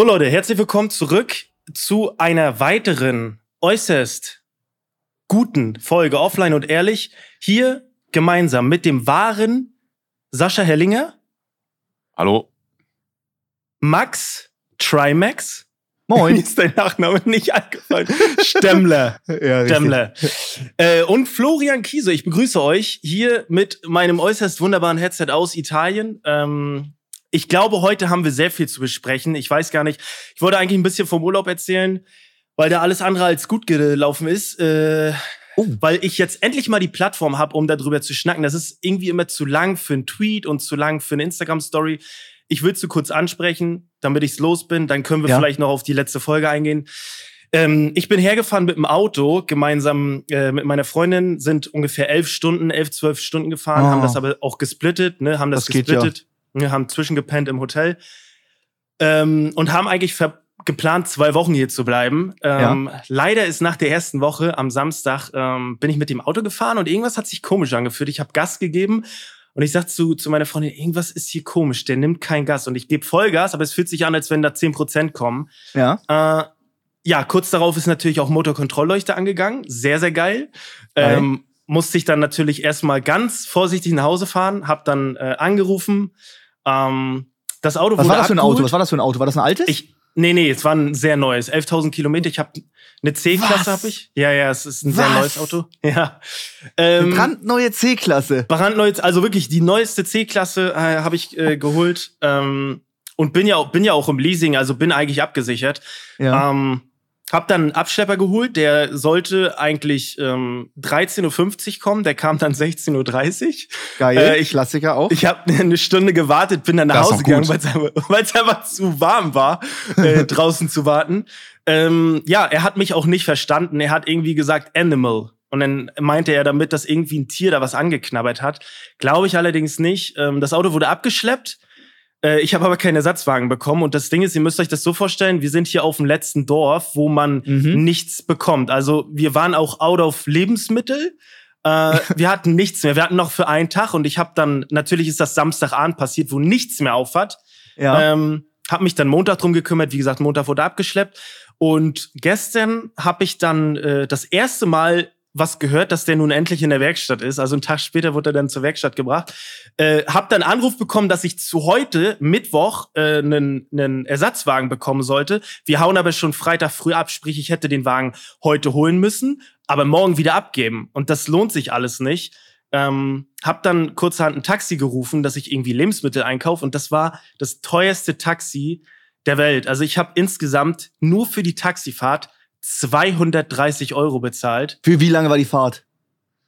So Leute, herzlich willkommen zurück zu einer weiteren äußerst guten Folge Offline und Ehrlich. Hier gemeinsam mit dem wahren Sascha Hellinger. Hallo. Max Trimax. Moin. Mir ist dein Nachname nicht eingefallen. Stemmler. ja, Stemmler. Äh, und Florian Kiese. Ich begrüße euch hier mit meinem äußerst wunderbaren Headset aus Italien. Ähm, ich glaube, heute haben wir sehr viel zu besprechen. Ich weiß gar nicht. Ich wollte eigentlich ein bisschen vom Urlaub erzählen, weil da alles andere als gut gelaufen ist. Äh, oh. Weil ich jetzt endlich mal die Plattform habe, um darüber zu schnacken. Das ist irgendwie immer zu lang für einen Tweet und zu lang für eine Instagram-Story. Ich will es kurz ansprechen, damit ich's los bin. Dann können wir ja. vielleicht noch auf die letzte Folge eingehen. Ähm, ich bin hergefahren mit dem Auto, gemeinsam äh, mit meiner Freundin, sind ungefähr elf Stunden, elf, zwölf Stunden gefahren, oh. haben das aber auch gesplittet, ne, haben das, das gesplittet. Geht, ja. Wir haben zwischengepennt im Hotel ähm, und haben eigentlich geplant, zwei Wochen hier zu bleiben. Ähm, ja. Leider ist nach der ersten Woche am Samstag ähm, bin ich mit dem Auto gefahren und irgendwas hat sich komisch angefühlt. Ich habe Gas gegeben und ich sag zu, zu meiner Freundin, irgendwas ist hier komisch, der nimmt kein Gas. Und ich gebe Vollgas, aber es fühlt sich an, als wenn da zehn Prozent kommen. Ja. Äh, ja, kurz darauf ist natürlich auch Motorkontrollleuchte angegangen. Sehr, sehr geil. Ähm, musste ich dann natürlich erstmal ganz vorsichtig nach Hause fahren, hab dann äh, angerufen, ähm, das Auto Was war das für ein Auto? Was war das für ein Auto? War das ein altes? Ich, nee, nee, es war ein sehr neues. 11.000 Kilometer. Ich habe eine C-Klasse habe ich. Ja, ja, es ist ein Was? sehr neues Auto. Ja. Ähm, eine brandneue C-Klasse. Brandneues, also wirklich die neueste C-Klasse äh, habe ich äh, geholt. Ähm, und bin ja, auch, bin ja auch im Leasing, also bin eigentlich abgesichert. Ja. Ähm, hab dann einen Abschlepper geholt, der sollte eigentlich ähm, 13.50 Uhr kommen, der kam dann 16.30 Uhr. Geil, äh, ich, Klassiker auch. Ich habe eine Stunde gewartet, bin dann nach das Hause gegangen, weil es einfach zu warm war, äh, draußen zu warten. Ähm, ja, er hat mich auch nicht verstanden. Er hat irgendwie gesagt Animal. Und dann meinte er damit, dass irgendwie ein Tier da was angeknabbert hat. Glaube ich allerdings nicht. Ähm, das Auto wurde abgeschleppt ich habe aber keinen Ersatzwagen bekommen. Und das Ding ist, ihr müsst euch das so vorstellen, wir sind hier auf dem letzten Dorf, wo man mhm. nichts bekommt. Also wir waren auch out of Lebensmittel. Äh, wir hatten nichts mehr. Wir hatten noch für einen Tag und ich habe dann, natürlich ist das Samstagabend passiert, wo nichts mehr auf hat. Ja. Ähm, hab mich dann Montag drum gekümmert. Wie gesagt, Montag wurde abgeschleppt. Und gestern habe ich dann äh, das erste Mal was gehört, dass der nun endlich in der Werkstatt ist. Also einen Tag später wurde er dann zur Werkstatt gebracht. Äh, hab dann Anruf bekommen, dass ich zu heute, Mittwoch, äh, einen, einen Ersatzwagen bekommen sollte. Wir hauen aber schon Freitag früh ab, sprich, ich hätte den Wagen heute holen müssen, aber morgen wieder abgeben. Und das lohnt sich alles nicht. Ähm, hab dann kurzerhand ein Taxi gerufen, dass ich irgendwie Lebensmittel einkaufe. Und das war das teuerste Taxi der Welt. Also ich habe insgesamt nur für die Taxifahrt 230 Euro bezahlt. Für wie lange war die Fahrt?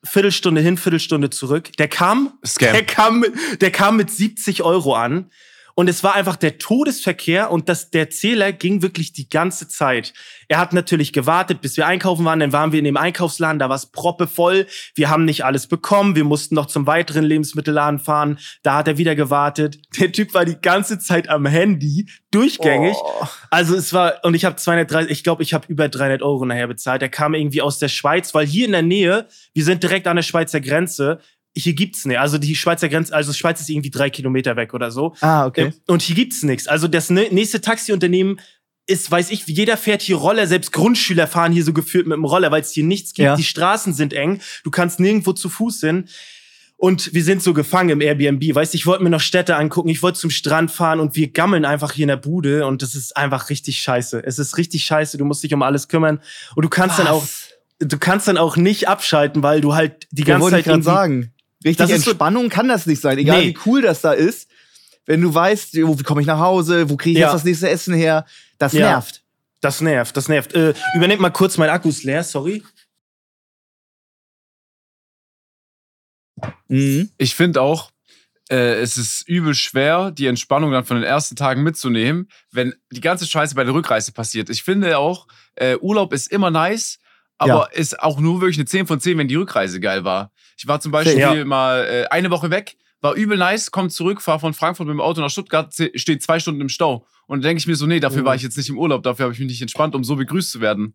Viertelstunde hin, Viertelstunde zurück. Der kam, Scam. der kam, der kam mit 70 Euro an. Und es war einfach der Todesverkehr und das, der Zähler ging wirklich die ganze Zeit. Er hat natürlich gewartet, bis wir einkaufen waren. Dann waren wir in dem Einkaufsladen, da war es proppevoll. Wir haben nicht alles bekommen. Wir mussten noch zum weiteren Lebensmittelladen fahren. Da hat er wieder gewartet. Der Typ war die ganze Zeit am Handy, durchgängig. Oh. Also es war, und ich habe 230, ich glaube, ich habe über 300 Euro nachher bezahlt. Er kam irgendwie aus der Schweiz, weil hier in der Nähe, wir sind direkt an der Schweizer Grenze, hier gibt's nicht. Also die Schweizer Grenze, also Schweiz ist irgendwie drei Kilometer weg oder so. Ah, okay. Ähm, und hier gibt's nichts. Also das nächste Taxiunternehmen ist, weiß ich, jeder fährt hier Roller, selbst Grundschüler fahren hier so geführt mit dem Roller, weil es hier nichts gibt. Ja. Die Straßen sind eng, du kannst nirgendwo zu Fuß hin. Und wir sind so gefangen im Airbnb. Weißt ich wollte mir noch Städte angucken, ich wollte zum Strand fahren und wir gammeln einfach hier in der Bude und das ist einfach richtig scheiße. Es ist richtig scheiße, du musst dich um alles kümmern und du kannst Was? dann auch du kannst dann auch nicht abschalten, weil du halt die ganze ja, Zeit ich sagen. Richtig Entspannung so, kann das nicht sein, egal nee. wie cool das da ist. Wenn du weißt, wie komme ich nach Hause, wo kriege ich ja. jetzt das nächste Essen her, das ja. nervt. Das nervt, das nervt. Äh, übernehmt mal kurz, mein Akku ist leer, sorry. Mhm. Ich finde auch, äh, es ist übel schwer, die Entspannung dann von den ersten Tagen mitzunehmen, wenn die ganze Scheiße bei der Rückreise passiert. Ich finde auch, äh, Urlaub ist immer nice, aber ja. ist auch nur wirklich eine 10 von 10, wenn die Rückreise geil war. Ich war zum Beispiel ja. mal äh, eine Woche weg, war übel nice, komm zurück, fahr von Frankfurt mit dem Auto nach Stuttgart, steht zwei Stunden im Stau. Und dann denke ich mir so, nee, dafür mhm. war ich jetzt nicht im Urlaub, dafür habe ich mich nicht entspannt, um so begrüßt zu werden.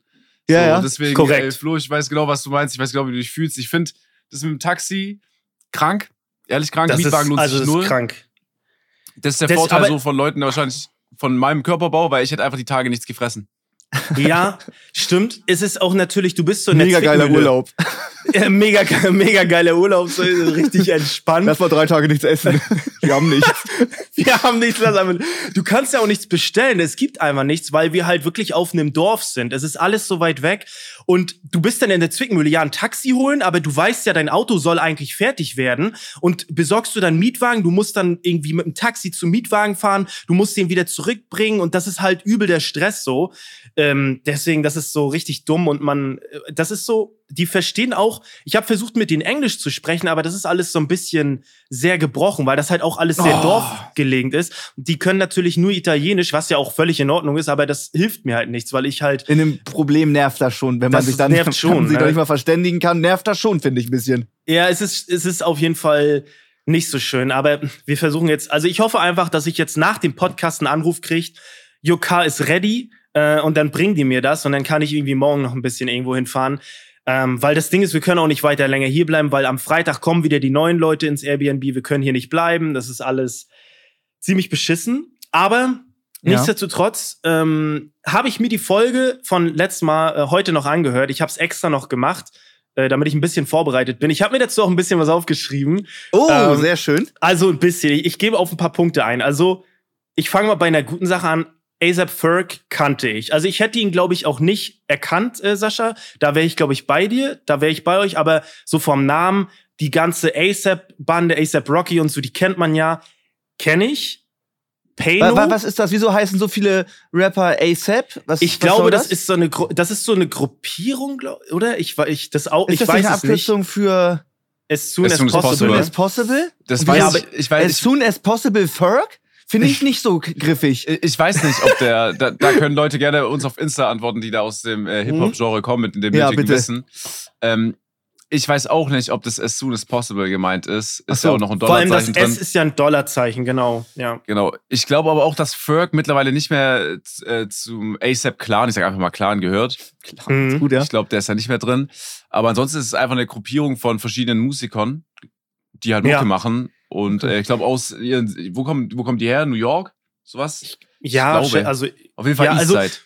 Ja, so, ja. Deswegen, Korrekt. Ey, Flo, ich weiß genau, was du meinst, ich weiß genau, wie du dich fühlst. Ich finde, das mit dem Taxi krank, ehrlich krank, das Mietwagen lohnt also sich null. krank. Das ist der das, Vorteil so von Leuten, wahrscheinlich von meinem Körperbau, weil ich hätte einfach die Tage nichts gefressen. Ja, stimmt. Es ist auch natürlich, du bist so ein Mega geiler Urlaub. Ja, mega, mega geiler Urlaub, so richtig entspannt. Lass mal drei Tage nichts essen. Wir haben nichts. wir haben nichts. Lass einfach, du kannst ja auch nichts bestellen. Es gibt einfach nichts, weil wir halt wirklich auf einem Dorf sind. Es ist alles so weit weg. Und du bist dann in der Zwickmühle, ja, ein Taxi holen, aber du weißt ja, dein Auto soll eigentlich fertig werden. Und besorgst du dann Mietwagen, du musst dann irgendwie mit dem Taxi zum Mietwagen fahren, du musst den wieder zurückbringen. Und das ist halt übel der Stress so. Ähm, deswegen, das ist so richtig dumm und man, äh, das ist so, die verstehen auch, ich habe versucht mit denen Englisch zu sprechen, aber das ist alles so ein bisschen sehr gebrochen, weil das halt auch alles sehr oh. dorfgelegen ist. Die können natürlich nur Italienisch, was ja auch völlig in Ordnung ist, aber das hilft mir halt nichts, weil ich halt. In dem Problem nervt das schon, wenn man sich dann nervt schon, sich ne? nicht mal verständigen kann, nervt das schon, finde ich ein bisschen. Ja, es ist, es ist auf jeden Fall nicht so schön, aber wir versuchen jetzt, also ich hoffe einfach, dass ich jetzt nach dem Podcast einen Anruf kriege, Your car is ready äh, und dann bringen die mir das und dann kann ich irgendwie morgen noch ein bisschen irgendwo hinfahren. Ähm, weil das Ding ist, wir können auch nicht weiter länger hier bleiben, weil am Freitag kommen wieder die neuen Leute ins Airbnb. Wir können hier nicht bleiben. Das ist alles ziemlich beschissen. Aber ja. nichtsdestotrotz ähm, habe ich mir die Folge von letztes Mal äh, heute noch angehört. Ich habe es extra noch gemacht, äh, damit ich ein bisschen vorbereitet bin. Ich habe mir dazu auch ein bisschen was aufgeschrieben. Oh, ähm, sehr schön. Also ein bisschen. Ich, ich gebe auf ein paar Punkte ein. Also ich fange mal bei einer guten Sache an. ASAP Ferg kannte ich. Also ich hätte ihn, glaube ich, auch nicht erkannt, äh, Sascha. Da wäre ich, glaube ich, bei dir, da wäre ich bei euch, aber so vom Namen, die ganze ASAP-Bande, ASAP Rocky und so, die kennt man ja. Kenne ich. Payno. Was, was ist das? Wieso heißen so viele Rapper ASAP? Was, ich was glaube, das? das? ist so eine, Gru das ist so eine Gruppierung, glaub, oder? Ich, ich, das auch, ist ich das weiß eine Abkürzung nicht. für As soon as, as, soon as possible. As possible? Das weiß ich, ich weiß. As soon as possible Ferg? Finde ich nicht so griffig. Ich weiß nicht, ob der, da, da können Leute gerne uns auf Insta antworten, die da aus dem äh, Hip-Hop-Genre kommen, mit dem ja, nötigen Wissen. Ähm, ich weiß auch nicht, ob das as soon as possible gemeint ist. Ist so, ja auch noch ein Dollarzeichen Vor allem das drin. S ist ja ein Dollarzeichen, genau. Ja. Genau. Ich glaube aber auch, dass Ferg mittlerweile nicht mehr äh, zum ASAP Clan, ich sage einfach mal Clan gehört. Clan, mhm. gut, ja. Ich glaube, der ist ja nicht mehr drin. Aber ansonsten ist es einfach eine Gruppierung von verschiedenen Musikern, die halt Mucke ja. machen und äh, ich glaube aus, wo kommen, wo kommen die her? New York? Sowas? Ja, ich glaube. also auf jeden Fall ja, Eastside. Also,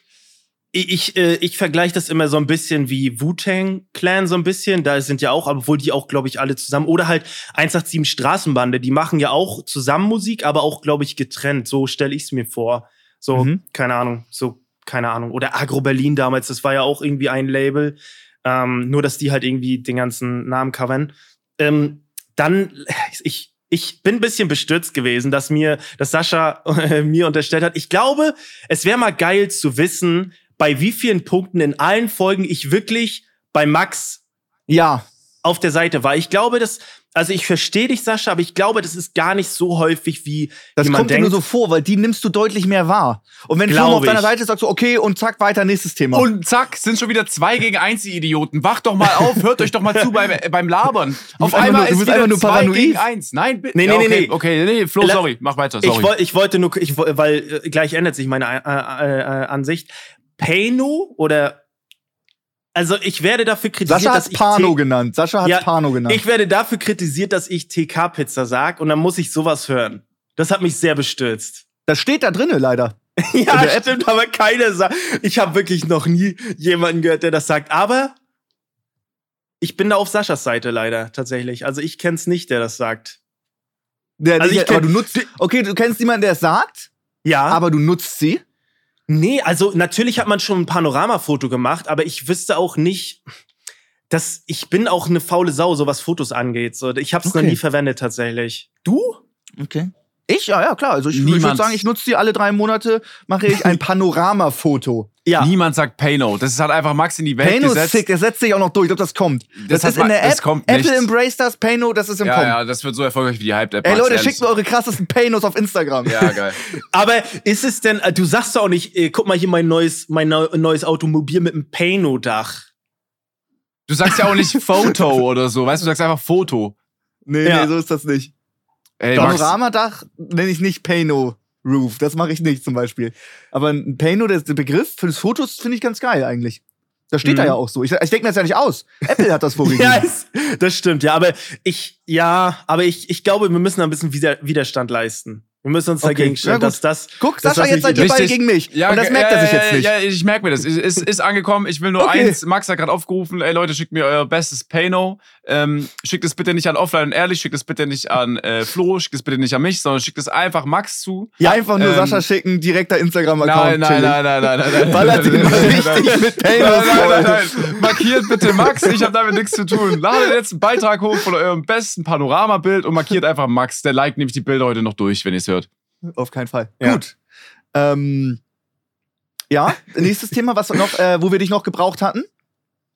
ich, äh, ich vergleiche das immer so ein bisschen wie Wu-Tang Clan so ein bisschen. Da sind ja auch, obwohl die auch, glaube ich, alle zusammen. Oder halt 187 Straßenbande, die machen ja auch zusammen Musik, aber auch, glaube ich, getrennt. So stelle ich es mir vor. So, mhm. keine Ahnung, so, keine Ahnung. Oder Agro Berlin damals, das war ja auch irgendwie ein Label. Ähm, nur, dass die halt irgendwie den ganzen Namen covern. Ähm, dann, ich, ich bin ein bisschen bestürzt gewesen, dass mir, dass Sascha äh, mir unterstellt hat. Ich glaube, es wäre mal geil zu wissen, bei wie vielen Punkten in allen Folgen ich wirklich bei Max ja auf der Seite war. Ich glaube, dass also ich verstehe dich, Sascha, aber ich glaube, das ist gar nicht so häufig, wie das kommt denkt. dir nur so vor, weil die nimmst du deutlich mehr wahr. Und wenn Flo auf deiner Seite ist, sagst du, okay, und zack, weiter, nächstes Thema. Und zack, sind schon wieder zwei gegen eins, die Idioten. Wacht doch mal auf, hört euch doch mal zu beim, beim Labern. Auf einmal nur, ist wieder nur zwei gegen eins. Nein, bitte. Nee, nee, nee, nee. Okay, nee, Flo, sorry, mach weiter, sorry. Ich, woll, ich wollte nur, ich, weil äh, gleich ändert sich meine äh, äh, äh Ansicht. Payno oder also ich werde dafür kritisiert, Sascha hat Pano genannt. Sascha hat ja, Pano genannt. Ich werde dafür kritisiert, dass ich TK-Pizza sag und dann muss ich sowas hören. Das hat mich sehr bestürzt. Das steht da drinnen leider. ja, stimmt, aber keiner sagt. Ich habe wirklich noch nie jemanden gehört, der das sagt. Aber ich bin da auf Saschas Seite leider tatsächlich. Also ich kenn's nicht, der das sagt. Der, also ich kenn, aber du nutzt. Okay, du kennst niemanden, der es sagt. Ja. Aber du nutzt sie. Nee, also natürlich hat man schon ein Panoramafoto gemacht, aber ich wüsste auch nicht, dass ich bin auch eine faule Sau, so was Fotos angeht. So, ich habe es okay. noch nie verwendet tatsächlich. Du? Okay. Ich? Ja, ja, klar. Also ich, ich würde sagen, ich nutze die alle drei Monate, mache ich ein Panoramafoto. Ja. Niemand sagt Payno. Das ist halt einfach Max in die Welt Payno gesetzt. ist sick, der setzt sich auch noch durch. Ich glaube, das kommt. Das, das ist in der App. Kommt Apple nicht. embrace das, Payno, das ist im ja, Kommen. Ja, das wird so erfolgreich wie die Hype-App. Ey Leute, schickt mir eure krassesten Paynos auf Instagram. Ja, geil. Aber ist es denn, du sagst doch auch nicht, ey, guck mal hier mein neues, mein neues Automobil mit einem Payno-Dach. Du sagst ja auch nicht Foto oder so, weißt du, du sagst einfach Foto. Nee, ja. nee, so ist das nicht. Ey, Panoramadach nenne ich nicht Payno. Roof. Das mache ich nicht zum Beispiel. Aber ein Payno, der, der Begriff für das Fotos finde ich ganz geil eigentlich. Das steht mhm. da ja auch so. Ich, ich denke mir das ja nicht aus. Apple hat das vorgegeben. ja, das stimmt, ja. Aber ich, ja, aber ich, ich glaube, wir müssen da ein bisschen Widerstand leisten. Wir müssen uns dagegen stellen, ja, dass das. Guck, Sascha, jetzt seid ihr beide gegen mich. Ja, und das merkt er sich jetzt nicht. Ja, ich merke mir das. Es ist, ist, angekommen. Ich will nur okay. eins. Max hat gerade aufgerufen. Ey Leute, schickt mir euer bestes Payno. Ähm, schickt es bitte nicht an Offline und Ehrlich. Schickt es bitte nicht an äh, Flo. Schickt es bitte nicht an mich, sondern schickt es einfach Max zu. Ja, einfach nur ähm, Sascha schicken. Direkter Instagram-Account. Nein, nein, nein, nein, nein, nein. Er den mal richtig mit Payno nein, nein, nein, nein. Markiert bitte Max. Ich habe damit nichts zu tun. Ladet jetzt einen Beitrag hoch von eurem besten Panoramabild und markiert einfach Max. Der liked nämlich die Bilder heute noch durch, wenn ihr es hört. Auf keinen Fall. Ja. Gut. Ähm, ja, nächstes Thema, was noch, äh, wo wir dich noch gebraucht hatten.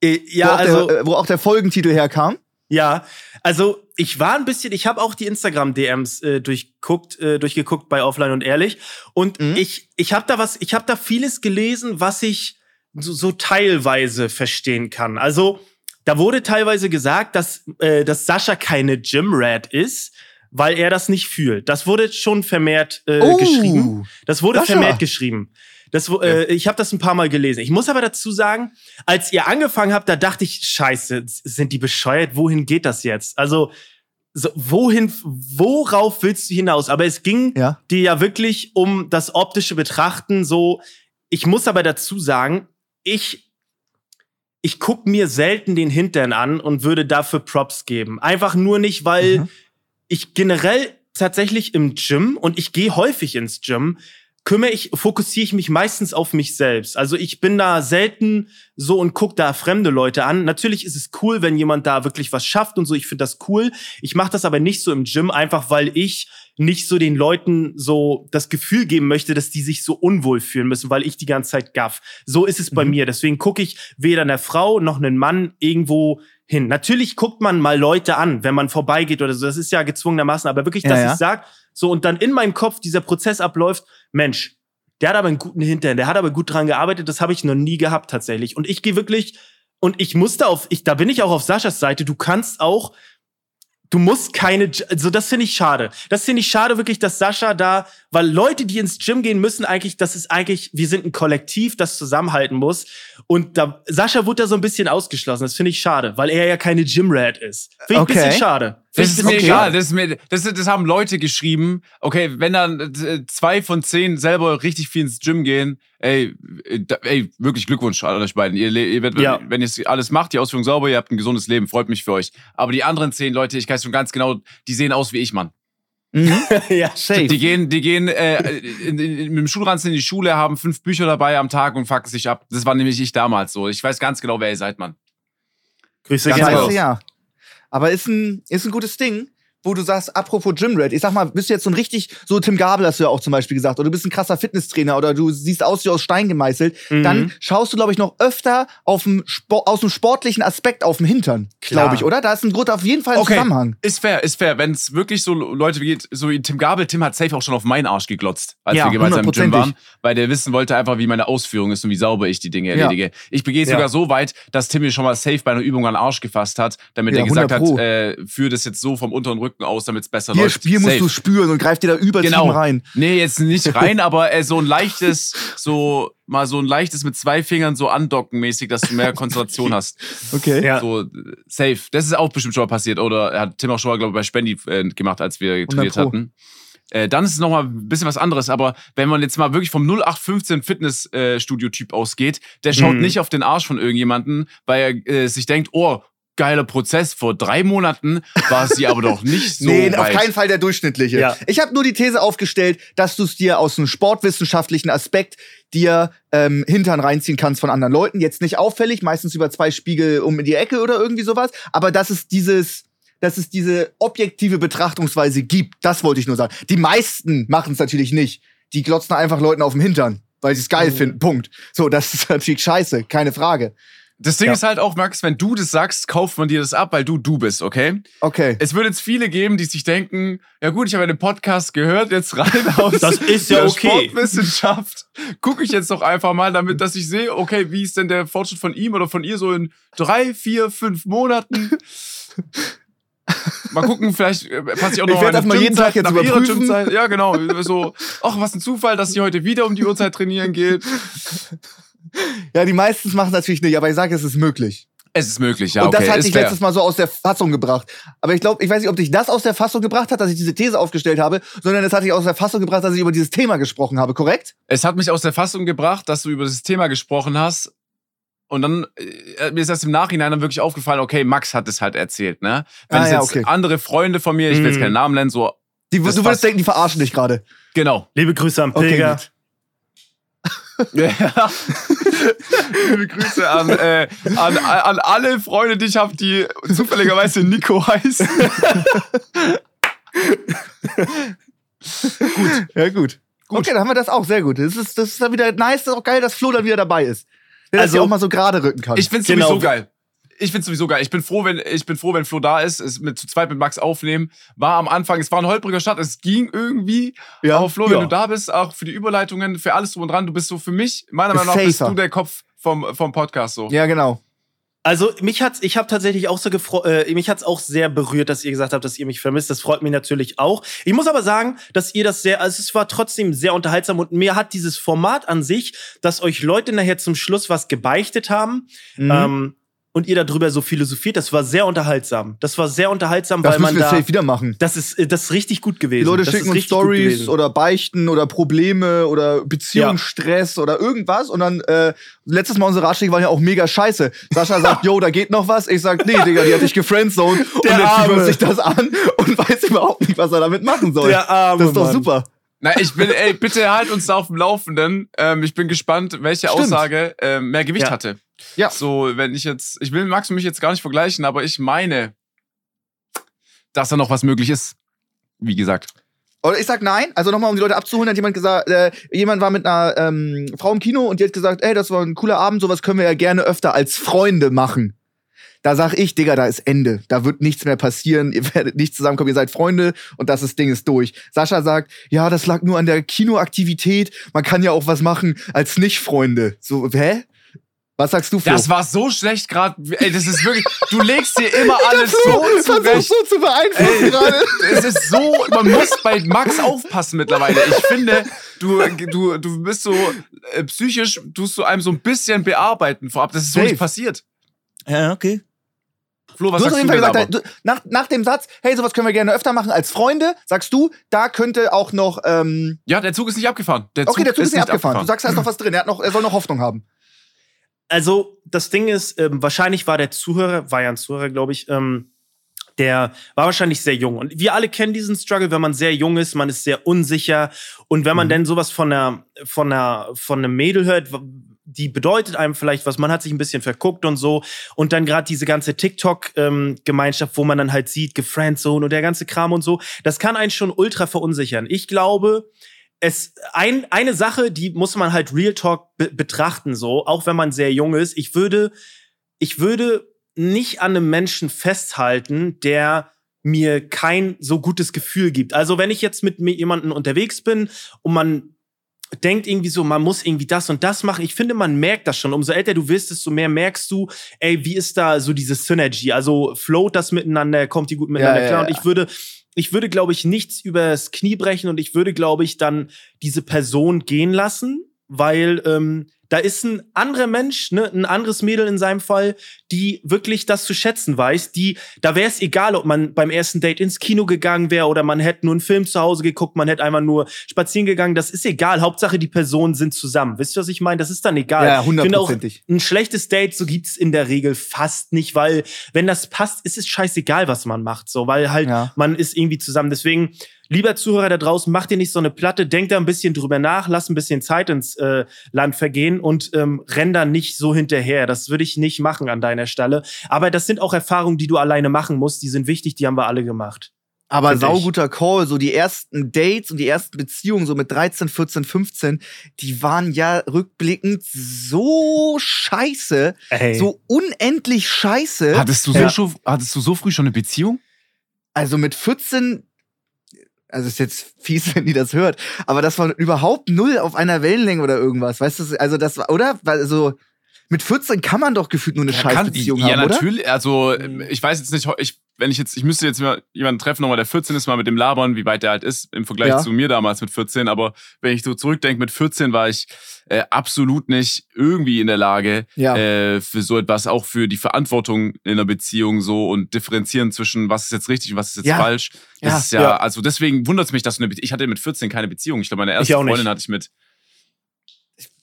Äh, ja, wo also der, äh, wo auch der Folgentitel herkam. Ja, also ich war ein bisschen, ich habe auch die Instagram-DMs äh, durchguckt, äh, durchgeguckt bei Offline und Ehrlich und mhm. ich, ich habe da was, ich habe da vieles gelesen, was ich so, so teilweise verstehen kann. Also da wurde teilweise gesagt, dass, äh, dass Sascha keine Gym-Rat ist, weil er das nicht fühlt. Das wurde schon vermehrt äh, oh, geschrieben. Das wurde Sascha. vermehrt geschrieben. Das, äh, ich habe das ein paar Mal gelesen. Ich muss aber dazu sagen, als ihr angefangen habt, da dachte ich, scheiße, sind die bescheuert? Wohin geht das jetzt? Also, so, wohin, worauf willst du hinaus? Aber es ging ja. dir ja wirklich um das optische Betrachten. So, ich muss aber dazu sagen, ich, ich guck mir selten den Hintern an und würde dafür Props geben. Einfach nur nicht, weil mhm ich generell tatsächlich im Gym und ich gehe häufig ins Gym, kümmere ich, fokussiere ich mich meistens auf mich selbst. Also ich bin da selten so und guck da fremde Leute an. Natürlich ist es cool, wenn jemand da wirklich was schafft und so. Ich finde das cool. Ich mache das aber nicht so im Gym, einfach weil ich nicht so den Leuten so das Gefühl geben möchte, dass die sich so unwohl fühlen müssen, weil ich die ganze Zeit gaff. So ist es bei mhm. mir. Deswegen gucke ich weder einer Frau noch einen Mann irgendwo hin. Natürlich guckt man mal Leute an, wenn man vorbeigeht oder so. Das ist ja gezwungenermaßen, aber wirklich, dass ja, ja. ich sag, so und dann in meinem Kopf dieser Prozess abläuft, Mensch, der hat aber einen guten Hintern, der hat aber gut dran gearbeitet, das habe ich noch nie gehabt tatsächlich. Und ich gehe wirklich und ich musste auf, ich, da bin ich auch auf Saschas Seite. Du kannst auch du musst keine, also das finde ich schade. Das finde ich schade wirklich, dass Sascha da, weil Leute, die ins Gym gehen müssen, eigentlich, das ist eigentlich, wir sind ein Kollektiv, das zusammenhalten muss. Und da, Sascha wurde da so ein bisschen ausgeschlossen. Das finde ich schade, weil er ja keine Gym-Rat ist. Finde ich okay. ein bisschen schade. Das ist mir okay. egal. Das, ist mir, das, das haben Leute geschrieben. Okay, wenn dann äh, zwei von zehn selber richtig viel ins Gym gehen, ey, äh, ey wirklich Glückwunsch an euch beiden. Ihr, ihr werdet, ja. wenn ihr alles macht, die Ausführung sauber, ihr habt ein gesundes Leben, freut mich für euch. Aber die anderen zehn Leute, ich weiß schon ganz genau, die sehen aus wie ich, Mann. Mhm. ja, safe. Die gehen, die gehen äh, in, in, mit dem Schulranzen in die Schule, haben fünf Bücher dabei am Tag und fucken sich ab. Das war nämlich ich damals so. Ich weiß ganz genau, wer ihr seid, Mann. Grüße gerne. Ja. Aber ist ein, ist ein gutes Ding wo du sagst, apropos Gymrat, ich sag mal, bist du jetzt so ein richtig, so Tim Gabel hast du ja auch zum Beispiel gesagt, oder du bist ein krasser Fitnesstrainer oder du siehst aus wie aus Stein gemeißelt, mhm. dann schaust du, glaube ich, noch öfter auf dem aus dem sportlichen Aspekt auf dem Hintern, glaube ich, oder? Da ist ein Grund auf jeden Fall ein okay. Zusammenhang. Ist fair, ist fair. Wenn es wirklich so Leute geht, so wie Tim Gabel, Tim hat safe auch schon auf meinen Arsch geglotzt, als ja, wir gemeinsam im Gym waren, weil der wissen wollte einfach, wie meine Ausführung ist und wie sauber ich die Dinge erledige. Ja. Ich begehe ja. sogar so weit, dass Tim mir schon mal safe bei einer Übung an den Arsch gefasst hat, damit er gesagt hat, äh, führe das jetzt so vom unteren Rücken aus, damit es besser hier läuft. Spiel musst du spüren und greift dir da übertrieben genau. rein. Nee, jetzt nicht rein, aber äh, so ein leichtes, so mal so ein leichtes mit zwei Fingern so andocken mäßig, dass du mehr Konzentration hast. Okay. Ja. So safe. Das ist auch bestimmt schon mal passiert. Oder hat Tim auch schon mal, glaube ich, bei Spendi äh, gemacht, als wir trainiert hatten. Äh, dann ist es nochmal ein bisschen was anderes. Aber wenn man jetzt mal wirklich vom 0815 Fitnessstudio-Typ ausgeht, der schaut mhm. nicht auf den Arsch von irgendjemanden, weil er äh, sich denkt, oh, geiler Prozess. Vor drei Monaten war sie aber doch nicht so. Nee, weit. auf keinen Fall der durchschnittliche. Ja. Ich habe nur die These aufgestellt, dass du es dir aus einem sportwissenschaftlichen Aspekt dir ähm, Hintern reinziehen kannst von anderen Leuten. Jetzt nicht auffällig, meistens über zwei Spiegel um die Ecke oder irgendwie sowas. Aber dass es dieses dass es diese objektive Betrachtungsweise gibt. Das wollte ich nur sagen. Die meisten machen es natürlich nicht. Die glotzen einfach Leuten auf dem Hintern, weil sie es geil mhm. finden. Punkt. So, das ist natürlich scheiße, keine Frage. Das Ding ja. ist halt auch, Max, wenn du das sagst, kauft man dir das ab, weil du du bist, okay? Okay. Es wird jetzt viele geben, die sich denken, ja gut, ich habe einen Podcast gehört, jetzt rein aus das ist ja okay. Sportwissenschaft. Gucke ich jetzt doch einfach mal, damit, dass ich sehe, okay, wie ist denn der Fortschritt von ihm oder von ihr so in drei, vier, fünf Monaten? Mal gucken, vielleicht äh, passe ich auch noch ich werde mal jeden Tag jetzt nach ihrer Gymzeit. Ja, genau. So, ach, was ein Zufall, dass sie heute wieder um die Uhrzeit trainieren geht. Ja, die meisten machen es natürlich nicht, aber ich sage, es ist möglich. Es ist möglich, ja. Und das okay, hat dich letztes Mal so aus der Fassung gebracht. Aber ich glaube, ich weiß nicht, ob dich das aus der Fassung gebracht hat, dass ich diese These aufgestellt habe, sondern es hat dich aus der Fassung gebracht, dass ich über dieses Thema gesprochen habe, korrekt? Es hat mich aus der Fassung gebracht, dass du über dieses Thema gesprochen hast. Und dann äh, mir ist das im Nachhinein dann wirklich aufgefallen, okay, Max hat es halt erzählt, ne? Wenn ah, es ja, jetzt okay. andere Freunde von mir, ich will jetzt keinen mhm. Namen nennen, so. Die, du würdest denken, die verarschen dich gerade. Genau. Liebe Grüße am Pilger. Okay, ja. Liebe Grüße an, äh, an, an alle Freunde, die ich habe, die zufälligerweise Nico heißen. gut. Ja, gut. gut. Okay, dann haben wir das auch. Sehr gut. Das ist, das ist dann wieder nice. Das ist auch geil, dass Flo dann wieder dabei ist. Der also, das ja auch mal so gerade rücken kann. Ich find's genau. sowieso geil ich finde sowieso geil. Ich bin froh, wenn ich bin froh, wenn Flo da ist. Es mit zu zweit mit Max aufnehmen. War am Anfang, es war ein holpriger Start, es ging irgendwie. Ja. Aber Flo, ja. wenn du da bist, auch für die Überleitungen, für alles drum und dran, du bist so für mich, meiner Meinung nach, bist du der Kopf vom, vom Podcast so. Ja, genau. Also mich hat's, ich habe tatsächlich auch so gefreut, äh, mich hat's auch sehr berührt, dass ihr gesagt habt, dass ihr mich vermisst. Das freut mich natürlich auch. Ich muss aber sagen, dass ihr das sehr, also es war trotzdem sehr unterhaltsam und mir hat dieses Format an sich, dass euch Leute nachher zum Schluss was gebeichtet haben, mhm. ähm, und ihr darüber so philosophiert. Das war sehr unterhaltsam. Das war sehr unterhaltsam, das weil man da. Das wieder machen. Das ist, das ist richtig gut gewesen. Die Leute das schicken uns Stories oder Beichten oder Probleme oder Beziehungsstress ja. oder irgendwas. Und dann, äh, letztes Mal unsere Ratschläge waren ja auch mega scheiße. Sascha sagt, yo, da geht noch was. Ich sag, nee, Digga, die hat dich gefriendzoned. und dann hört sich das an und weiß überhaupt nicht, was er damit machen soll. Der Arme, das ist doch Mann. super. Na, ich bin, ey, bitte halt uns da auf dem Laufenden. Ähm, ich bin gespannt, welche Stimmt. Aussage äh, mehr Gewicht ja. hatte. Ja. So, wenn ich jetzt, ich will Max und mich jetzt gar nicht vergleichen, aber ich meine, dass da noch was möglich ist. Wie gesagt. Oder ich sag nein, also nochmal, um die Leute abzuholen, hat jemand gesagt, äh, jemand war mit einer ähm, Frau im Kino und die hat gesagt, ey, das war ein cooler Abend, sowas können wir ja gerne öfter als Freunde machen. Da sag ich, Digga, da ist Ende. Da wird nichts mehr passieren. Ihr werdet nicht zusammenkommen. Ihr seid Freunde und das ist, Ding ist durch. Sascha sagt, ja, das lag nur an der Kinoaktivität. Man kann ja auch was machen als Nicht-Freunde. So, hä? Was sagst du, Flo? Das war so schlecht gerade. Ey, das ist wirklich. Du legst dir immer alles so zurecht. so zu beeinflussen gerade. Es ist so. Man muss bei Max aufpassen mittlerweile. Ich finde, du, du, du bist so äh, psychisch, tust du einem so ein bisschen bearbeiten vorab. Das ist so Safe. nicht passiert. Ja, okay. Flo, was du sagst du denn gesagt, du, nach, nach dem Satz, hey, sowas können wir gerne öfter machen als Freunde, sagst du, da könnte auch noch. Ähm ja, der Zug ist nicht abgefahren. Der Zug okay, der Zug ist, ist nicht abgefahren. abgefahren. Du sagst, da ist noch was drin. Er, hat noch, er soll noch Hoffnung haben also das Ding ist, ähm, wahrscheinlich war der Zuhörer, war ja ein Zuhörer, glaube ich, ähm, der war wahrscheinlich sehr jung. Und wir alle kennen diesen Struggle, wenn man sehr jung ist, man ist sehr unsicher. Und wenn man mhm. denn sowas von einer, von einer, von einem Mädel hört, die bedeutet einem vielleicht was, man hat sich ein bisschen verguckt und so. Und dann gerade diese ganze TikTok-Gemeinschaft, ähm, wo man dann halt sieht, gefriendzone und der ganze Kram und so, das kann einen schon ultra verunsichern. Ich glaube, es ein, eine Sache, die muss man halt Real Talk be betrachten, so, auch wenn man sehr jung ist. Ich würde, ich würde nicht an einem Menschen festhalten, der mir kein so gutes Gefühl gibt. Also wenn ich jetzt mit mir jemanden unterwegs bin und man denkt irgendwie so, man muss irgendwie das und das machen. Ich finde, man merkt das schon. Umso älter du wirst, desto mehr merkst du, ey, wie ist da so diese Synergy? Also float das miteinander, kommt die gut miteinander ja, klar? Ja, ja. Und ich würde ich würde, glaube ich, nichts übers Knie brechen und ich würde, glaube ich, dann diese Person gehen lassen, weil ähm, da ist ein anderer Mensch, ne, ein anderes Mädel in seinem Fall, die wirklich das zu schätzen weiß. Die, da wäre es egal, ob man beim ersten Date ins Kino gegangen wäre oder man hätte nur einen Film zu Hause geguckt, man hätte einfach nur spazieren gegangen. Das ist egal. Hauptsache die Personen sind zusammen. Wisst ihr, was ich meine? Das ist dann egal. Ja, hundertprozentig. Ein schlechtes Date, so gibt's in der Regel fast nicht, weil wenn das passt, ist es scheißegal, was man macht, so, weil halt ja. man ist irgendwie zusammen. Deswegen Lieber Zuhörer da draußen, mach dir nicht so eine Platte, denk da ein bisschen drüber nach, lass ein bisschen Zeit ins äh, Land vergehen und ähm, renn da nicht so hinterher. Das würde ich nicht machen an deiner Stelle. Aber das sind auch Erfahrungen, die du alleine machen musst. Die sind wichtig, die haben wir alle gemacht. Aber sauguter Call, so die ersten Dates und die ersten Beziehungen, so mit 13, 14, 15, die waren ja rückblickend so scheiße, Ey. so unendlich scheiße. Hattest du so, ja. hattest du so früh schon eine Beziehung? Also mit 14 also ist jetzt fies, wenn die das hört, aber das war überhaupt null auf einer Wellenlänge oder irgendwas, weißt du, also das war, oder? Also, mit 14 kann man doch gefühlt nur eine ja, Scheißbeziehung haben, Ja, oder? natürlich. Also, ich weiß jetzt nicht, ich, wenn ich jetzt, ich müsste jetzt mal jemanden treffen, nochmal der 14 ist, mal mit dem labern, wie weit der halt ist im Vergleich ja. zu mir damals mit 14. Aber wenn ich so zurückdenke, mit 14 war ich äh, absolut nicht irgendwie in der Lage ja. äh, für so etwas, auch für die Verantwortung in einer Beziehung so und differenzieren zwischen was ist jetzt richtig und was ist jetzt ja. falsch. Das ja. ist ja, also deswegen wundert es mich, dass du eine Be ich hatte mit 14 keine Beziehung. Ich glaube, meine erste Freundin hatte ich mit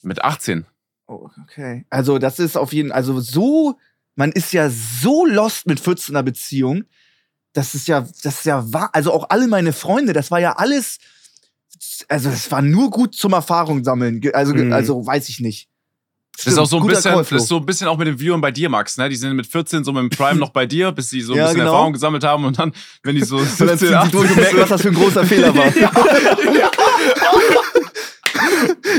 mit 18. Oh, okay. Also, das ist auf jeden Fall, also so, man ist ja so lost mit 14er Beziehung. Das ist ja, das ist ja wahr. Also auch alle meine Freunde, das war ja alles, also es war nur gut zum Erfahrung sammeln. Also, mhm. also weiß ich nicht. Das ist auch so ein bisschen, das ist so ein bisschen auch mit den Viewern bei dir, Max, ne? Die sind mit 14 so mit dem Prime noch bei dir, bis sie so ein ja, bisschen genau. Erfahrung gesammelt haben und dann, wenn die so 17, dann ziehen sie gemerkt, was das für ein großer Fehler war. ja.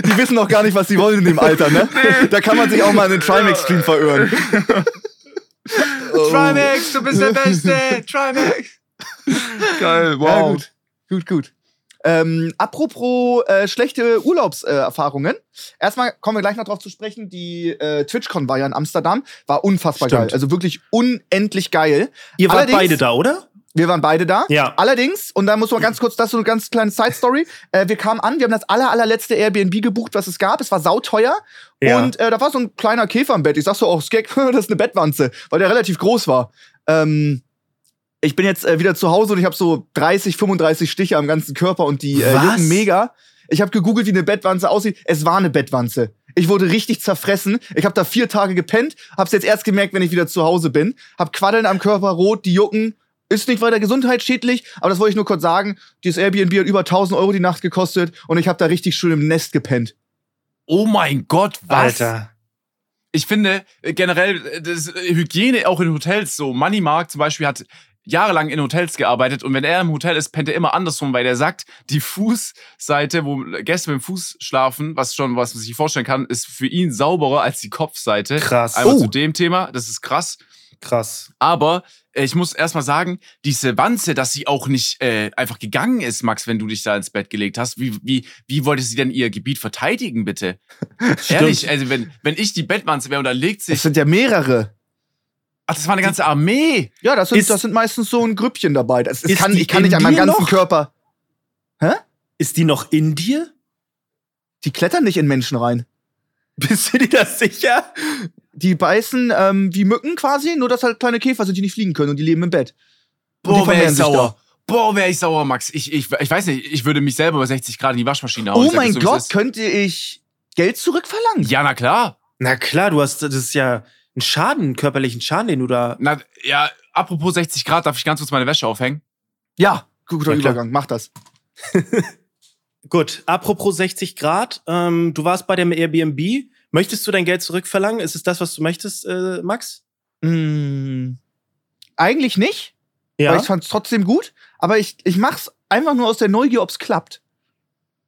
Die wissen noch gar nicht, was sie wollen in dem Alter, ne? Da kann man sich auch mal in den Trimax-Stream verirren. Oh. Trimax, du bist der Beste! Trimax! Geil, wow. Ja, gut, gut, gut. Ähm, apropos äh, schlechte Urlaubserfahrungen. Erstmal kommen wir gleich noch drauf zu sprechen. Die äh, TwitchCon war ja in Amsterdam. War unfassbar Stimmt. geil. Also wirklich unendlich geil. Ihr wart Allerdings, beide da, oder? Wir waren beide da. Ja. Allerdings, und da muss man ganz kurz, das ist so eine ganz kleine Side-Story. Äh, wir kamen an, wir haben das aller, allerletzte Airbnb gebucht, was es gab. Es war sauteuer. Ja. Und äh, da war so ein kleiner Käfer im Bett. Ich sag so, oh, Skek, das ist eine Bettwanze, weil der relativ groß war. Ähm, ich bin jetzt äh, wieder zu Hause und ich habe so 30, 35 Stiche am ganzen Körper und die äh, jucken mega. Ich habe gegoogelt, wie eine Bettwanze aussieht. Es war eine Bettwanze. Ich wurde richtig zerfressen. Ich habe da vier Tage gepennt. Hab's jetzt erst gemerkt, wenn ich wieder zu Hause bin. Hab Quaddeln am Körper, rot, die jucken. Ist nicht weiter gesundheitsschädlich, aber das wollte ich nur kurz sagen. Dieses Airbnb hat über 1000 Euro die Nacht gekostet und ich habe da richtig schön im Nest gepennt. Oh mein Gott, was? Alter. Ich finde äh, generell äh, das äh, Hygiene auch in Hotels so. Moneymark zum Beispiel hat jahrelang in Hotels gearbeitet und wenn er im Hotel ist, pennt er immer andersrum, weil er sagt, die Fußseite, wo Gäste mit dem Fuß schlafen, was schon, was man sich vorstellen kann, ist für ihn sauberer als die Kopfseite. Krass. Einmal oh. zu dem Thema, das ist krass. Krass. Aber äh, ich muss erstmal sagen, diese Wanze, dass sie auch nicht äh, einfach gegangen ist, Max, wenn du dich da ins Bett gelegt hast. Wie, wie, wie wollte sie denn ihr Gebiet verteidigen, bitte? Ehrlich, also wenn, wenn ich die Bettwanze wäre und da legt sich. Das sind ja mehrere. Ach, das war eine ganze Armee. Ja, das sind, ist, das sind meistens so ein Grüppchen dabei. Das, das kann, ich kann nicht an meinem ganzen noch? Körper. Hä? Ist die noch in dir? Die klettern nicht in Menschen rein. Bist du dir das sicher? Die beißen ähm, wie Mücken quasi, nur dass halt kleine Käfer sind, die nicht fliegen können und die leben im Bett. Boah, wäre ich sauer. Boah, wäre ich sauer, Max. Ich, ich, ich weiß nicht, ich würde mich selber bei 60 Grad in die Waschmaschine hauen. Oh mein so, Gott, könnte ich Geld zurückverlangen? Ja, na klar. Na klar, du hast, das ist ja ein Schaden, einen körperlichen Schaden, den du da. Na, ja, apropos 60 Grad, darf ich ganz kurz meine Wäsche aufhängen? Ja, guter ja, Übergang, mach das. Gut, apropos 60 Grad, ähm, du warst bei dem Airbnb. Möchtest du dein Geld zurückverlangen? Ist es das, was du möchtest, äh, Max? Mm, eigentlich nicht. Ja. Weil ich fand es trotzdem gut. Aber ich, ich mach's einfach nur aus der Neugier, ob's klappt.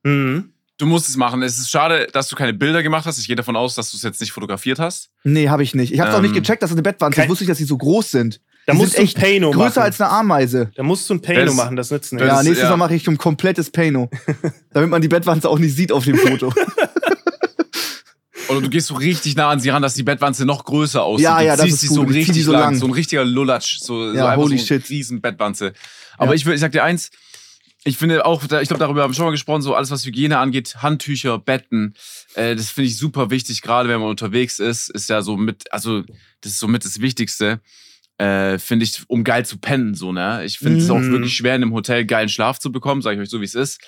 Mhm. Du musst es machen. Es ist schade, dass du keine Bilder gemacht hast. Ich gehe davon aus, dass du es jetzt nicht fotografiert hast. Nee, habe ich nicht. Ich habe ähm, auch nicht gecheckt, dass es eine Bettwand ist. Ich wusste nicht, dass sie so groß sind. Da die musst du echt Payno größer machen. als eine Ameise. Da musst du ein Payno das, machen, das nützt nichts. Ja, nächstes ja. Mal mache ich ein komplettes Payno. damit man die Bettwanze auch nicht sieht auf dem Foto. Oder du gehst so richtig nah an sie ran, dass die Bettwanze noch größer aussieht. Ja, ja, du das ist sie gut. so richtig so lang, lang, so ein richtiger Lulatsch, so, ja, so holy so shit. riesen Bettwanze. Aber ja. ich, ich sag dir eins, ich finde auch, ich glaube, darüber haben wir schon mal gesprochen, so alles, was Hygiene angeht, Handtücher, Betten, äh, das finde ich super wichtig, gerade wenn man unterwegs ist, ist ja so mit, also das ist somit das Wichtigste, äh, finde ich, um geil zu pennen, so, ne? Ich finde es mhm. auch wirklich schwer, in einem Hotel geilen Schlaf zu bekommen, sage ich euch so, wie es ist.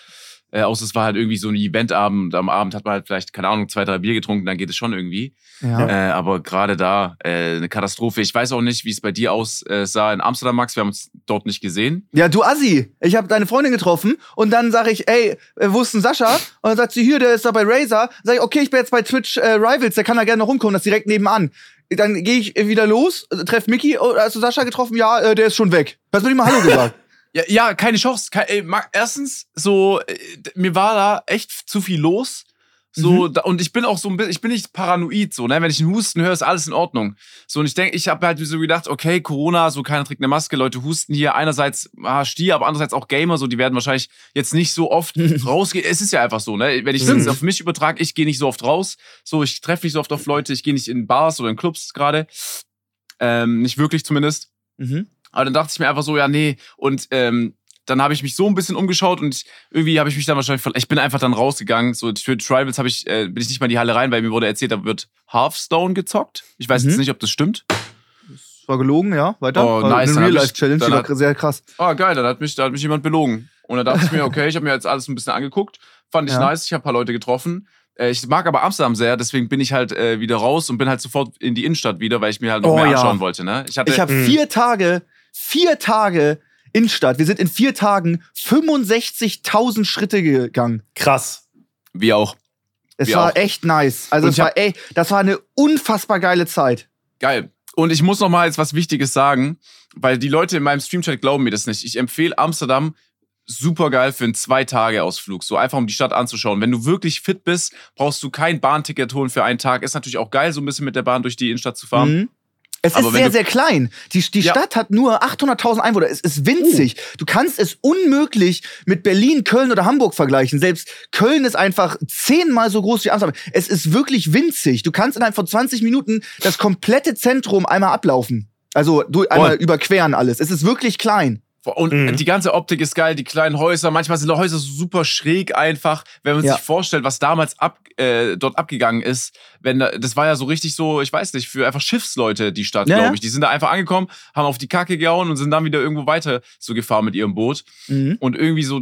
Äh, außer es war halt irgendwie so ein Eventabend. Am Abend hat man halt vielleicht, keine Ahnung, zwei, drei Bier getrunken, dann geht es schon irgendwie. Ja. Äh, aber gerade da äh, eine Katastrophe. Ich weiß auch nicht, wie es bei dir aussah in Amsterdam, Max. Wir haben uns dort nicht gesehen. Ja, du Assi. Ich habe deine Freundin getroffen und dann sage ich, ey, äh, wo ist denn Sascha? Und dann sagt sie, hier, der ist da bei Razer. Sag ich, okay, ich bin jetzt bei Twitch äh, Rivals, der kann da gerne noch rumkommen, das ist direkt nebenan. Dann gehe ich wieder los, treff Mickey, oh, hast du Sascha getroffen? Ja, äh, der ist schon weg. Hast du nicht mal Hallo gesagt? Ja, ja keine Chance. Kein, ey, erstens, so, äh, mir war da echt zu viel los. So, mhm. da, und ich bin auch so ein bisschen, ich bin nicht paranoid, so, ne? Wenn ich einen Husten höre, ist alles in Ordnung. So, und ich denke, ich habe halt so gedacht, okay, Corona, so keiner trägt eine Maske, Leute husten hier. Einerseits ah, Stier, aber andererseits auch Gamer, so, die werden wahrscheinlich jetzt nicht so oft rausgehen. Es ist ja einfach so, ne? Wenn ich mhm. auf mich übertrage, ich gehe nicht so oft raus. So, ich treffe nicht so oft auf Leute, ich gehe nicht in Bars oder in Clubs gerade. Ähm, nicht wirklich zumindest. Mhm. Aber dann dachte ich mir einfach so, ja, nee. Und ähm, dann habe ich mich so ein bisschen umgeschaut und irgendwie habe ich mich dann wahrscheinlich, ich bin einfach dann rausgegangen. So für Tribals habe ich, äh, bin ich nicht mal in die Halle rein, weil mir wurde erzählt, da wird Hearthstone gezockt. Ich weiß mhm. jetzt nicht, ob das stimmt. Das war gelogen, ja. Weiter. Oh, nice. Eine Real-Life-Challenge, die war sehr krass. Oh, geil, dann hat mich, da hat mich jemand belogen. Und dann dachte ich mir, okay, ich habe mir jetzt alles ein bisschen angeguckt. Fand ich ja. nice, ich habe ein paar Leute getroffen. Äh, ich mag aber Amsterdam sehr, deswegen bin ich halt äh, wieder raus und bin halt sofort in die Innenstadt wieder, weil ich mir halt noch oh, mehr ja. anschauen wollte. Ne? Ich, ich habe vier Tage, vier Tage Innenstadt. Wir sind in vier Tagen 65.000 Schritte gegangen. Krass. Wie auch. Es Wie war auch. echt nice. Also es war ey, das war eine unfassbar geile Zeit. Geil. Und ich muss noch mal jetzt was Wichtiges sagen, weil die Leute in meinem Streamchat glauben mir das nicht. Ich empfehle Amsterdam super geil für einen Zwei-Tage-Ausflug. So einfach, um die Stadt anzuschauen. Wenn du wirklich fit bist, brauchst du kein Bahnticket holen für einen Tag. Ist natürlich auch geil, so ein bisschen mit der Bahn durch die Innenstadt zu fahren. Mhm. Es Aber ist sehr, sehr klein. Die, die ja. Stadt hat nur 800.000 Einwohner. Es ist winzig. Uh. Du kannst es unmöglich mit Berlin, Köln oder Hamburg vergleichen. Selbst Köln ist einfach zehnmal so groß wie Amsterdam. Es ist wirklich winzig. Du kannst innerhalb von 20 Minuten das komplette Zentrum einmal ablaufen. Also du einmal oh. überqueren alles. Es ist wirklich klein. Und mhm. die ganze Optik ist geil, die kleinen Häuser. Manchmal sind die Häuser super schräg einfach. Wenn man ja. sich vorstellt, was damals ab, äh, dort abgegangen ist, wenn das war ja so richtig so, ich weiß nicht, für einfach Schiffsleute die Stadt, ja, glaube ich. Die sind da einfach angekommen, haben auf die Kacke gehauen und sind dann wieder irgendwo weiter so gefahren mit ihrem Boot. Mhm. Und irgendwie so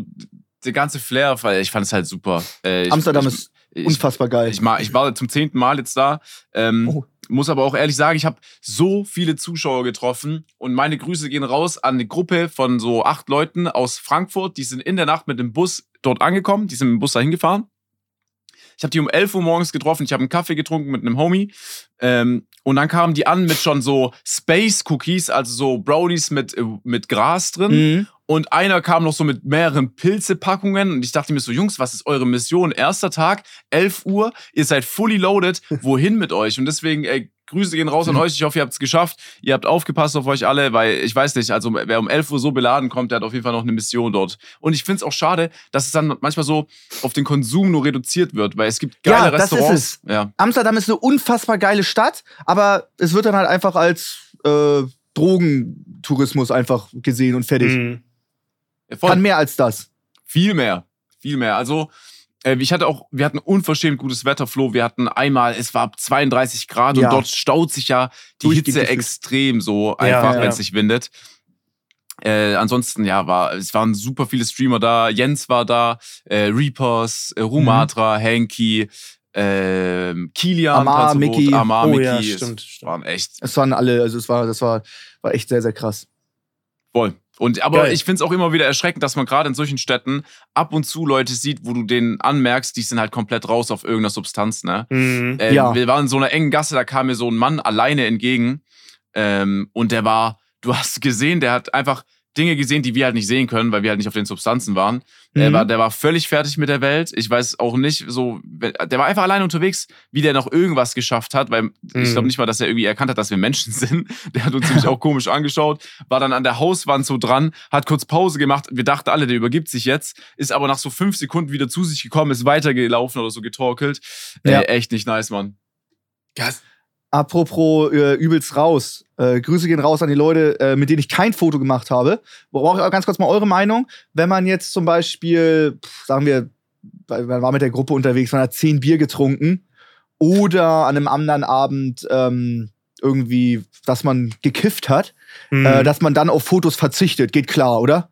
der ganze Flair, weil ich fand es halt super. Äh, Amsterdam ich, ist unfassbar geil. Ich, ich, ich, war zum zehnten Mal jetzt da. Ähm, oh muss aber auch ehrlich sagen, ich habe so viele Zuschauer getroffen und meine Grüße gehen raus an eine Gruppe von so acht Leuten aus Frankfurt. Die sind in der Nacht mit dem Bus dort angekommen, die sind mit dem Bus dahin gefahren. Ich habe die um 11 Uhr morgens getroffen, ich habe einen Kaffee getrunken mit einem Homie ähm, und dann kamen die an mit schon so Space Cookies, also so Brownies mit, äh, mit Gras drin mhm. Und einer kam noch so mit mehreren Pilzepackungen und ich dachte mir so, Jungs, was ist eure Mission? Erster Tag, 11 Uhr, ihr seid fully loaded, wohin mit euch? Und deswegen, ey, Grüße gehen raus an euch. Ich hoffe, ihr habt es geschafft. Ihr habt aufgepasst auf euch alle, weil ich weiß nicht, also wer um 11 Uhr so beladen kommt, der hat auf jeden Fall noch eine Mission dort. Und ich finde es auch schade, dass es dann manchmal so auf den Konsum nur reduziert wird, weil es gibt geile ja, das Restaurants. Ist es. Ja. Amsterdam ist eine unfassbar geile Stadt, aber es wird dann halt einfach als äh, Drogentourismus einfach gesehen und fertig. Mhm. Voll. Kann mehr als das. Viel mehr. Viel mehr. Also, ich hatte auch, wir hatten unverschämt gutes Wetter, Flo. Wir hatten einmal, es war 32 Grad ja. und dort staut sich ja die Hitze extrem so einfach, ja, ja, wenn es sich windet. Äh, ansonsten, ja, war, es waren super viele Streamer da. Jens war da, äh, Reapers, äh, Rumatra, mhm. Hanky, äh, Kilian, Amar, Mickey. Amar, oh, Mickey. Ja, stimmt, es waren echt. Es waren alle, also es war, das war, war echt sehr, sehr krass. Voll. Und aber Geil. ich finde es auch immer wieder erschreckend, dass man gerade in solchen Städten ab und zu Leute sieht, wo du denen anmerkst, die sind halt komplett raus auf irgendeiner Substanz. Ne? Mhm. Ähm, ja. Wir waren in so einer engen Gasse, da kam mir so ein Mann alleine entgegen ähm, und der war, du hast gesehen, der hat einfach Dinge gesehen, die wir halt nicht sehen können, weil wir halt nicht auf den Substanzen waren. Mhm. Der, war der war völlig fertig mit der Welt. Ich weiß auch nicht, so, der war einfach allein unterwegs, wie der noch irgendwas geschafft hat, weil mhm. ich glaube nicht mal, dass er irgendwie erkannt hat, dass wir Menschen sind. Der hat uns nämlich auch komisch angeschaut, war dann an der Hauswand so dran, hat kurz Pause gemacht. Wir dachten alle, der übergibt sich jetzt, ist aber nach so fünf Sekunden wieder zu sich gekommen, ist weitergelaufen oder so getorkelt. Ja. Äh, echt nicht nice, Mann. Yes. Apropos äh, übelst raus. Äh, Grüße gehen raus an die Leute, äh, mit denen ich kein Foto gemacht habe. Brauche ich auch ganz kurz mal eure Meinung. Wenn man jetzt zum Beispiel, pff, sagen wir, man war mit der Gruppe unterwegs, man hat zehn Bier getrunken oder an einem anderen Abend ähm, irgendwie, dass man gekifft hat, mhm. äh, dass man dann auf Fotos verzichtet. Geht klar, oder?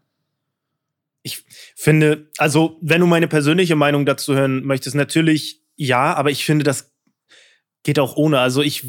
Ich finde, also wenn du meine persönliche Meinung dazu hören möchtest, natürlich ja, aber ich finde, das geht auch ohne. Also ich,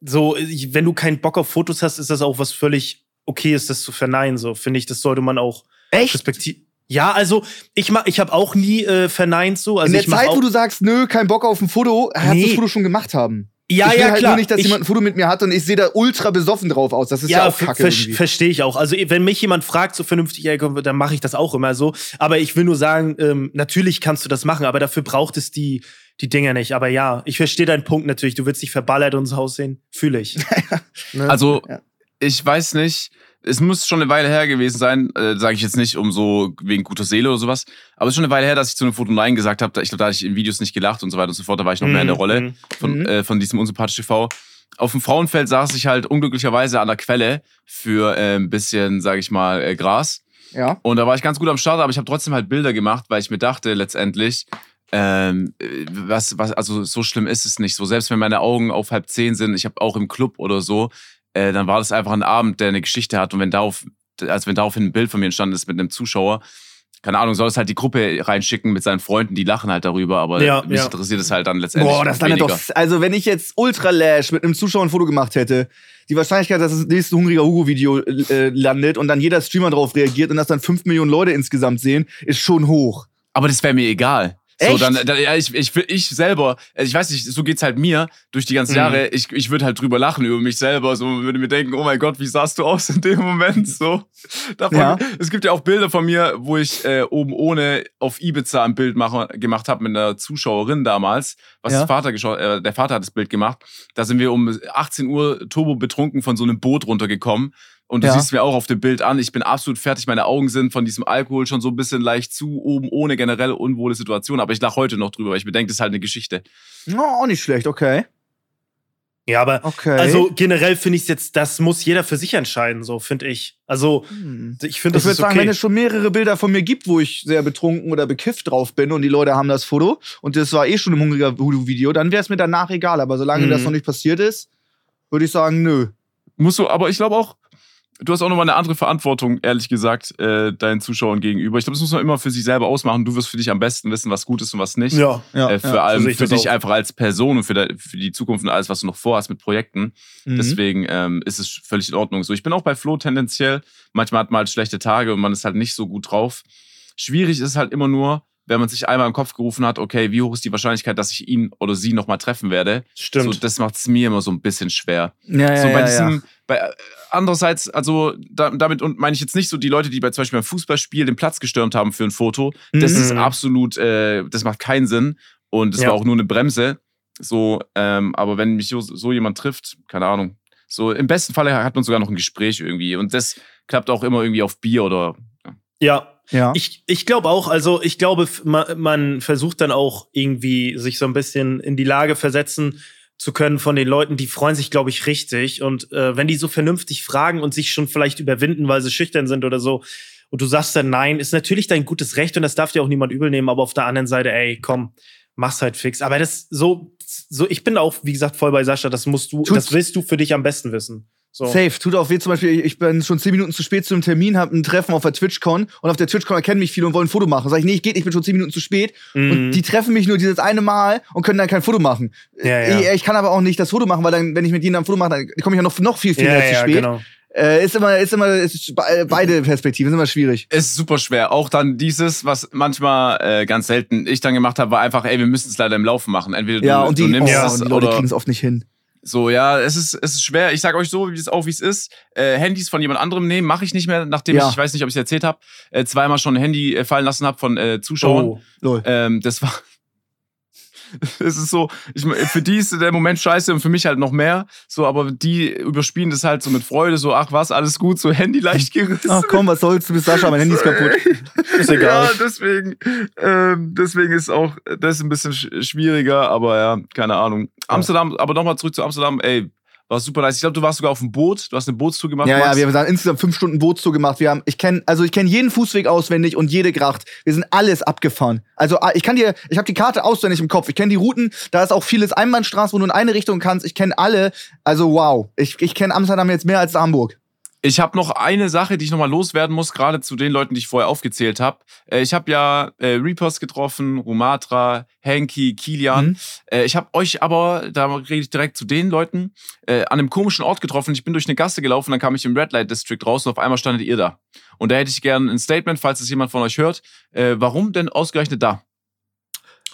so, ich, wenn du keinen Bock auf Fotos hast, ist das auch was völlig okay ist, das zu verneinen. So finde ich, das sollte man auch Echt? respektieren. Ja, also ich mach, ich habe auch nie äh, verneint so. Also In der Zeit, wo du sagst, nö, kein Bock auf ein Foto, hast nee. das Foto schon gemacht haben. Ja, ich will ja, halt klar. nur nicht, dass ich, jemand ein Foto mit mir hat und ich sehe da ultra besoffen drauf aus. Das ist ja, ja auch kacke. Ver Verstehe ich auch. Also wenn mich jemand fragt, so vernünftig, dann mache ich das auch immer so. Aber ich will nur sagen, ähm, natürlich kannst du das machen, aber dafür braucht es die die Dinger nicht. Aber ja, ich verstehe deinen Punkt natürlich. Du willst dich verballert ins Haus sehen. Fühle ich. ne? Also, ja. ich weiß nicht. Es muss schon eine Weile her gewesen sein, äh, sage ich jetzt nicht um so wegen guter Seele oder sowas, aber es ist schon eine Weile her, dass ich zu einem Foto Nein gesagt habe. Ich glaube, da hatte ich in Videos nicht gelacht und so weiter und so fort. Da war ich noch mhm. mehr in der mhm, Rolle von, mhm. äh, von diesem unsympathisch TV. Auf dem Frauenfeld saß ich halt unglücklicherweise an der Quelle für äh, ein bisschen, sage ich mal, äh, Gras. Ja. Und da war ich ganz gut am Start, aber ich habe trotzdem halt Bilder gemacht, weil ich mir dachte, letztendlich, ähm, was, was, also so schlimm ist es nicht. So, selbst wenn meine Augen auf halb zehn sind, ich habe auch im Club oder so, äh, dann war das einfach ein Abend, der eine Geschichte hat. Und wenn darauf, also wenn daraufhin ein Bild von mir entstanden ist mit einem Zuschauer, keine Ahnung, soll es halt die Gruppe reinschicken mit seinen Freunden, die lachen halt darüber, aber ja, mich ja. interessiert es halt dann letztendlich. Boah, das landet doch. Also, wenn ich jetzt Ultra Lash mit einem Zuschauer ein Foto gemacht hätte, die Wahrscheinlichkeit, dass das nächste hungriger Hugo-Video äh, landet und dann jeder Streamer darauf reagiert und das dann fünf Millionen Leute insgesamt sehen, ist schon hoch. Aber das wäre mir egal. So, dann, dann, ja, ich, ich, ich selber, also ich weiß nicht, so geht's halt mir durch die ganzen mhm. Jahre. Ich, ich würde halt drüber lachen über mich selber. So würde mir denken, oh mein Gott, wie sahst du aus in dem Moment? So. Davon, ja. Es gibt ja auch Bilder von mir, wo ich äh, oben ohne auf Ibiza ein Bild mache, gemacht habe mit einer Zuschauerin damals, was ja. Vater äh, der Vater hat das Bild gemacht. Da sind wir um 18 Uhr turbo betrunken von so einem Boot runtergekommen und du ja. siehst mir auch auf dem Bild an, ich bin absolut fertig. Meine Augen sind von diesem Alkohol schon so ein bisschen leicht zu, oben ohne generelle unwohle Situation. Aber ich lache heute noch drüber, weil ich bedenke, das ist halt eine Geschichte. Oh, auch nicht schlecht, okay. Ja, aber okay. also generell finde ich jetzt, das muss jeder für sich entscheiden, so finde ich. Also hm. ich finde das Ich würde sagen, wenn es schon mehrere Bilder von mir gibt, wo ich sehr betrunken oder bekifft drauf bin und die Leute haben das Foto und das war eh schon im hungriger Voodoo-Video, dann wäre es mir danach egal. Aber solange mhm. das noch nicht passiert ist, würde ich sagen, nö. Musst du, aber ich glaube auch, du hast auch nochmal eine andere Verantwortung, ehrlich gesagt, äh, deinen Zuschauern gegenüber. Ich glaube, das muss man immer für sich selber ausmachen. Du wirst für dich am besten wissen, was gut ist und was nicht. Ja, ja. Äh, vor ja, allem für dich auch. einfach als Person und für, de, für, die Zukunft und alles, was du noch vorhast mit Projekten. Mhm. Deswegen ähm, ist es völlig in Ordnung. So, ich bin auch bei Flo tendenziell. Manchmal hat man halt schlechte Tage und man ist halt nicht so gut drauf. Schwierig ist halt immer nur, wenn man sich einmal im Kopf gerufen hat, okay, wie hoch ist die Wahrscheinlichkeit, dass ich ihn oder sie nochmal treffen werde? Stimmt. So, das macht es mir immer so ein bisschen schwer. Ja, ja, so bei ja, diesem, ja. Bei, äh, andererseits, also da, damit und meine ich jetzt nicht so die Leute, die bei zum Beispiel beim Fußballspiel den Platz gestürmt haben für ein Foto. Das mhm. ist absolut, äh, das macht keinen Sinn und es war auch nur eine Bremse. So, ähm, aber wenn mich so, so jemand trifft, keine Ahnung. So im besten Fall hat man sogar noch ein Gespräch irgendwie und das klappt auch immer irgendwie auf Bier oder. Ja, ja. Ich, ich glaube auch, also ich glaube, man, man versucht dann auch irgendwie sich so ein bisschen in die Lage versetzen zu können von den Leuten, die freuen sich, glaube ich, richtig. Und äh, wenn die so vernünftig fragen und sich schon vielleicht überwinden, weil sie schüchtern sind oder so, und du sagst dann nein, ist natürlich dein gutes Recht und das darf dir auch niemand übel nehmen, aber auf der anderen Seite, ey, komm, mach's halt fix. Aber das so, so, ich bin auch, wie gesagt, voll bei Sascha, das musst du, Tut's. das willst du für dich am besten wissen. So. Safe. Tut auch weh. Zum Beispiel, ich bin schon zehn Minuten zu spät zu einem Termin, habe ein Treffen auf der TwitchCon und auf der TwitchCon erkennen mich viele und wollen ein Foto machen. Sag ich, nee, ich geht nicht, ich bin schon zehn Minuten zu spät. Mhm. Und die treffen mich nur dieses eine Mal und können dann kein Foto machen. Ja, ja. Ich, ich, kann aber auch nicht das Foto machen, weil dann, wenn ich mit ihnen ein Foto mache, dann komme ich ja noch, noch viel, viel ja, mehr zu spät. Genau. Äh, ist immer, ist immer, ist beide Perspektiven sind immer schwierig. Ist super schwer. Auch dann dieses, was manchmal äh, ganz selten ich dann gemacht habe, war einfach, ey, wir müssen es leider im Laufen machen. Entweder du, ja, und die, du nimmst oh, es die Leute kriegen es oft nicht hin. So, ja, es ist, es ist schwer. Ich sag euch so, wie es auch wie es ist. Äh, Handys von jemand anderem nehmen, mache ich nicht mehr, nachdem ja. ich, ich weiß nicht, ob ich es erzählt habe, äh, zweimal schon ein Handy äh, fallen lassen habe von äh, Zuschauern. Oh, ähm, das war, es ist so, ich, für die ist der Moment scheiße und für mich halt noch mehr. So, aber die überspielen das halt so mit Freude, so, ach was, alles gut, so Handy leicht gerissen. Ach komm, was sollst du, bist Sascha, mein Handy ist kaputt. ist egal. Ja, deswegen, ähm, deswegen ist auch das ein bisschen schwieriger, aber ja, keine Ahnung. Amsterdam, aber nochmal zurück zu Amsterdam, ey, war super nice. Ich glaube, du warst sogar auf dem Boot. Du hast eine Bootstour gemacht. Ja, ja, wir haben insgesamt fünf Stunden Bootstour gemacht. Wir haben, ich kenne, also ich kenne jeden Fußweg auswendig und jede Gracht. Wir sind alles abgefahren. Also ah, ich kann dir, ich habe die Karte auswendig im Kopf. Ich kenne die Routen. Da ist auch vieles Einbahnstraße, wo du in eine Richtung kannst. Ich kenne alle. Also wow. Ich, ich kenne Amsterdam jetzt mehr als Hamburg. Ich habe noch eine Sache, die ich nochmal loswerden muss, gerade zu den Leuten, die ich vorher aufgezählt habe. Äh, ich habe ja äh, Reapers getroffen, Rumatra, Henki, Kilian. Mhm. Äh, ich habe euch aber, da rede ich direkt zu den Leuten, äh, an einem komischen Ort getroffen. Ich bin durch eine Gasse gelaufen, dann kam ich im Red Light District raus und auf einmal standet ihr da. Und da hätte ich gerne ein Statement, falls es jemand von euch hört. Äh, warum denn ausgerechnet da?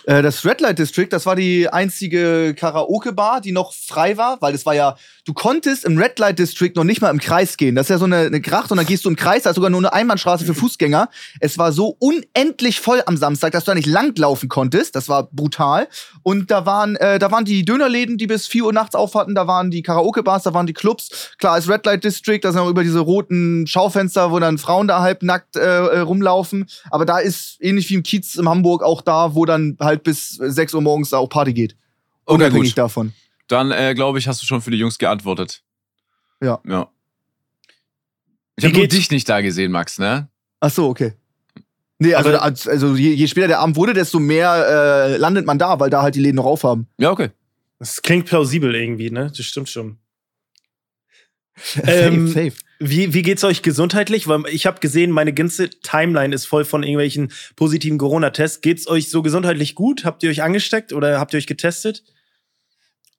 Äh, das Red Light District, das war die einzige Karaoke-Bar, die noch frei war, weil es war ja, du konntest im Red Light District noch nicht mal im Kreis gehen. Das ist ja so eine, eine Gracht und dann gehst du im Kreis, da ist sogar nur eine Einbahnstraße für Fußgänger. Es war so unendlich voll am Samstag, dass du da nicht langlaufen konntest. Das war brutal. Und da waren, äh, da waren die Dönerläden, die bis 4 Uhr nachts auf hatten, da waren die Karaoke-Bars, da waren die Clubs. Klar, als Red Light District, da sind auch über diese roten Schaufenster, wo dann Frauen da halb nackt äh rumlaufen. Aber da ist ähnlich wie im Kiez in Hamburg auch da, wo dann halt bis 6 Uhr morgens auch Party geht. Unabhängig okay, davon. Dann äh, glaube ich, hast du schon für die Jungs geantwortet. Ja. Ja. Ich habe nur dich nicht da gesehen, Max, ne? Ach so, okay. Nee, also, also, also je, je, später der Abend wurde, desto mehr äh, landet man da, weil da halt die Läden noch aufhaben. Ja, okay. Das klingt plausibel irgendwie, ne? Das stimmt schon. ähm, safe, safe. Wie, wie geht's euch gesundheitlich? Weil ich habe gesehen, meine ganze Timeline ist voll von irgendwelchen positiven Corona-Tests. Geht's euch so gesundheitlich gut? Habt ihr euch angesteckt oder habt ihr euch getestet?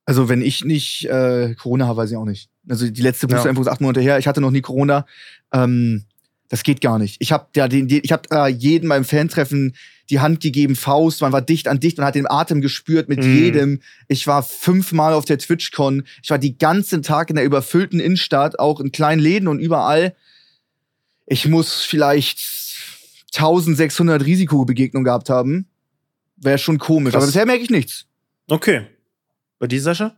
Also, wenn ich nicht äh, Corona habe, weiß ich auch nicht. Also die letzte Boosterimpfung ja. ist acht Monate her. Ich hatte noch nie Corona. Ähm, das geht gar nicht. Ich habe ja den, den, ich habe äh, jeden beim Fantreffen die Hand gegeben, Faust, man war dicht an dicht, man hat den Atem gespürt mit mm. jedem. Ich war fünfmal auf der TwitchCon. Ich war die ganzen Tag in der überfüllten Innenstadt, auch in kleinen Läden und überall. Ich muss vielleicht 1600 Risikobegegnungen gehabt haben. Wäre schon komisch, Krass. aber bisher merke ich nichts. Okay. Bei dir, Sascha?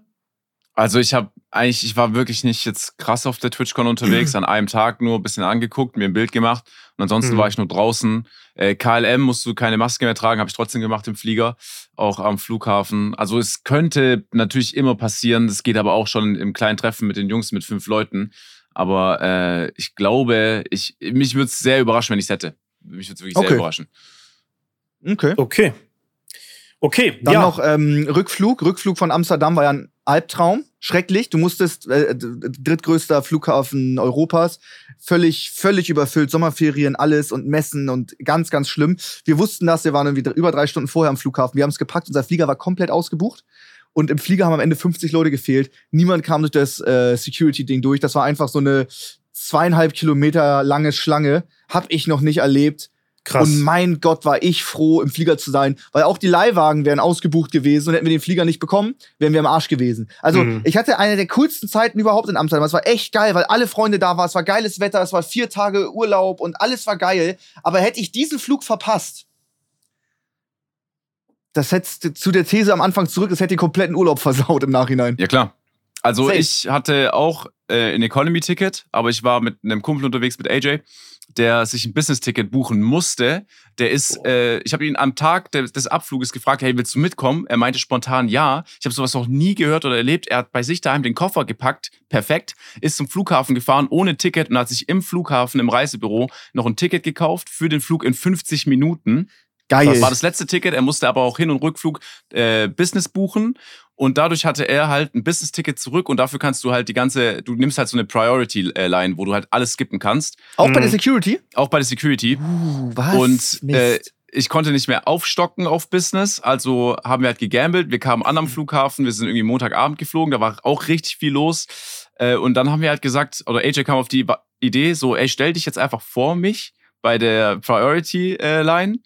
Also ich habe eigentlich, ich war wirklich nicht jetzt krass auf der TwitchCon unterwegs, an einem Tag nur ein bisschen angeguckt, mir ein Bild gemacht und ansonsten mhm. war ich nur draußen. Äh, KLM musst du keine Maske mehr tragen, habe ich trotzdem gemacht im Flieger, auch am Flughafen. Also es könnte natürlich immer passieren, das geht aber auch schon im kleinen Treffen mit den Jungs mit fünf Leuten. Aber äh, ich glaube, ich, mich würde es sehr überraschen, wenn ich es hätte. Mich würde es wirklich okay. sehr überraschen. Okay. Okay. Okay, dann ja. noch ähm, Rückflug. Rückflug von Amsterdam war ja ein Albtraum. Schrecklich. Du musstest, äh, drittgrößter Flughafen Europas, völlig, völlig überfüllt, Sommerferien, alles und Messen und ganz, ganz schlimm. Wir wussten das, wir waren irgendwie über drei Stunden vorher am Flughafen. Wir haben es gepackt, unser Flieger war komplett ausgebucht. Und im Flieger haben am Ende 50 Leute gefehlt. Niemand kam durch das äh, Security-Ding durch. Das war einfach so eine zweieinhalb Kilometer lange Schlange. Hab ich noch nicht erlebt Krass. Und mein Gott, war ich froh, im Flieger zu sein, weil auch die Leihwagen wären ausgebucht gewesen und hätten wir den Flieger nicht bekommen, wären wir am Arsch gewesen. Also, mhm. ich hatte eine der coolsten Zeiten überhaupt in Amsterdam. Es war echt geil, weil alle Freunde da waren, es war geiles Wetter, es war vier Tage Urlaub und alles war geil. Aber hätte ich diesen Flug verpasst, das hätte zu der These am Anfang zurück, das hätte den kompletten Urlaub versaut im Nachhinein. Ja, klar. Also, Safe. ich hatte auch äh, ein Economy-Ticket, aber ich war mit einem Kumpel unterwegs mit AJ der sich ein Business-Ticket buchen musste, der ist, oh. äh, ich habe ihn am Tag des, des Abfluges gefragt, hey, willst du mitkommen? Er meinte spontan ja. Ich habe sowas noch nie gehört oder erlebt. Er hat bei sich daheim den Koffer gepackt, perfekt, ist zum Flughafen gefahren ohne Ticket und hat sich im Flughafen, im Reisebüro, noch ein Ticket gekauft für den Flug in 50 Minuten. Geil. Das war das letzte Ticket. Er musste aber auch Hin- und Rückflug äh, Business buchen. Und dadurch hatte er halt ein Business-Ticket zurück und dafür kannst du halt die ganze, du nimmst halt so eine Priority-Line, wo du halt alles skippen kannst. Auch mhm. bei der Security? Auch bei der Security. Uh, was? Und äh, ich konnte nicht mehr aufstocken auf Business, also haben wir halt gegambelt. Wir kamen an am Flughafen, wir sind irgendwie Montagabend geflogen, da war auch richtig viel los. Äh, und dann haben wir halt gesagt, oder AJ kam auf die Idee, so, ey, stell dich jetzt einfach vor mich bei der Priority-Line. Äh,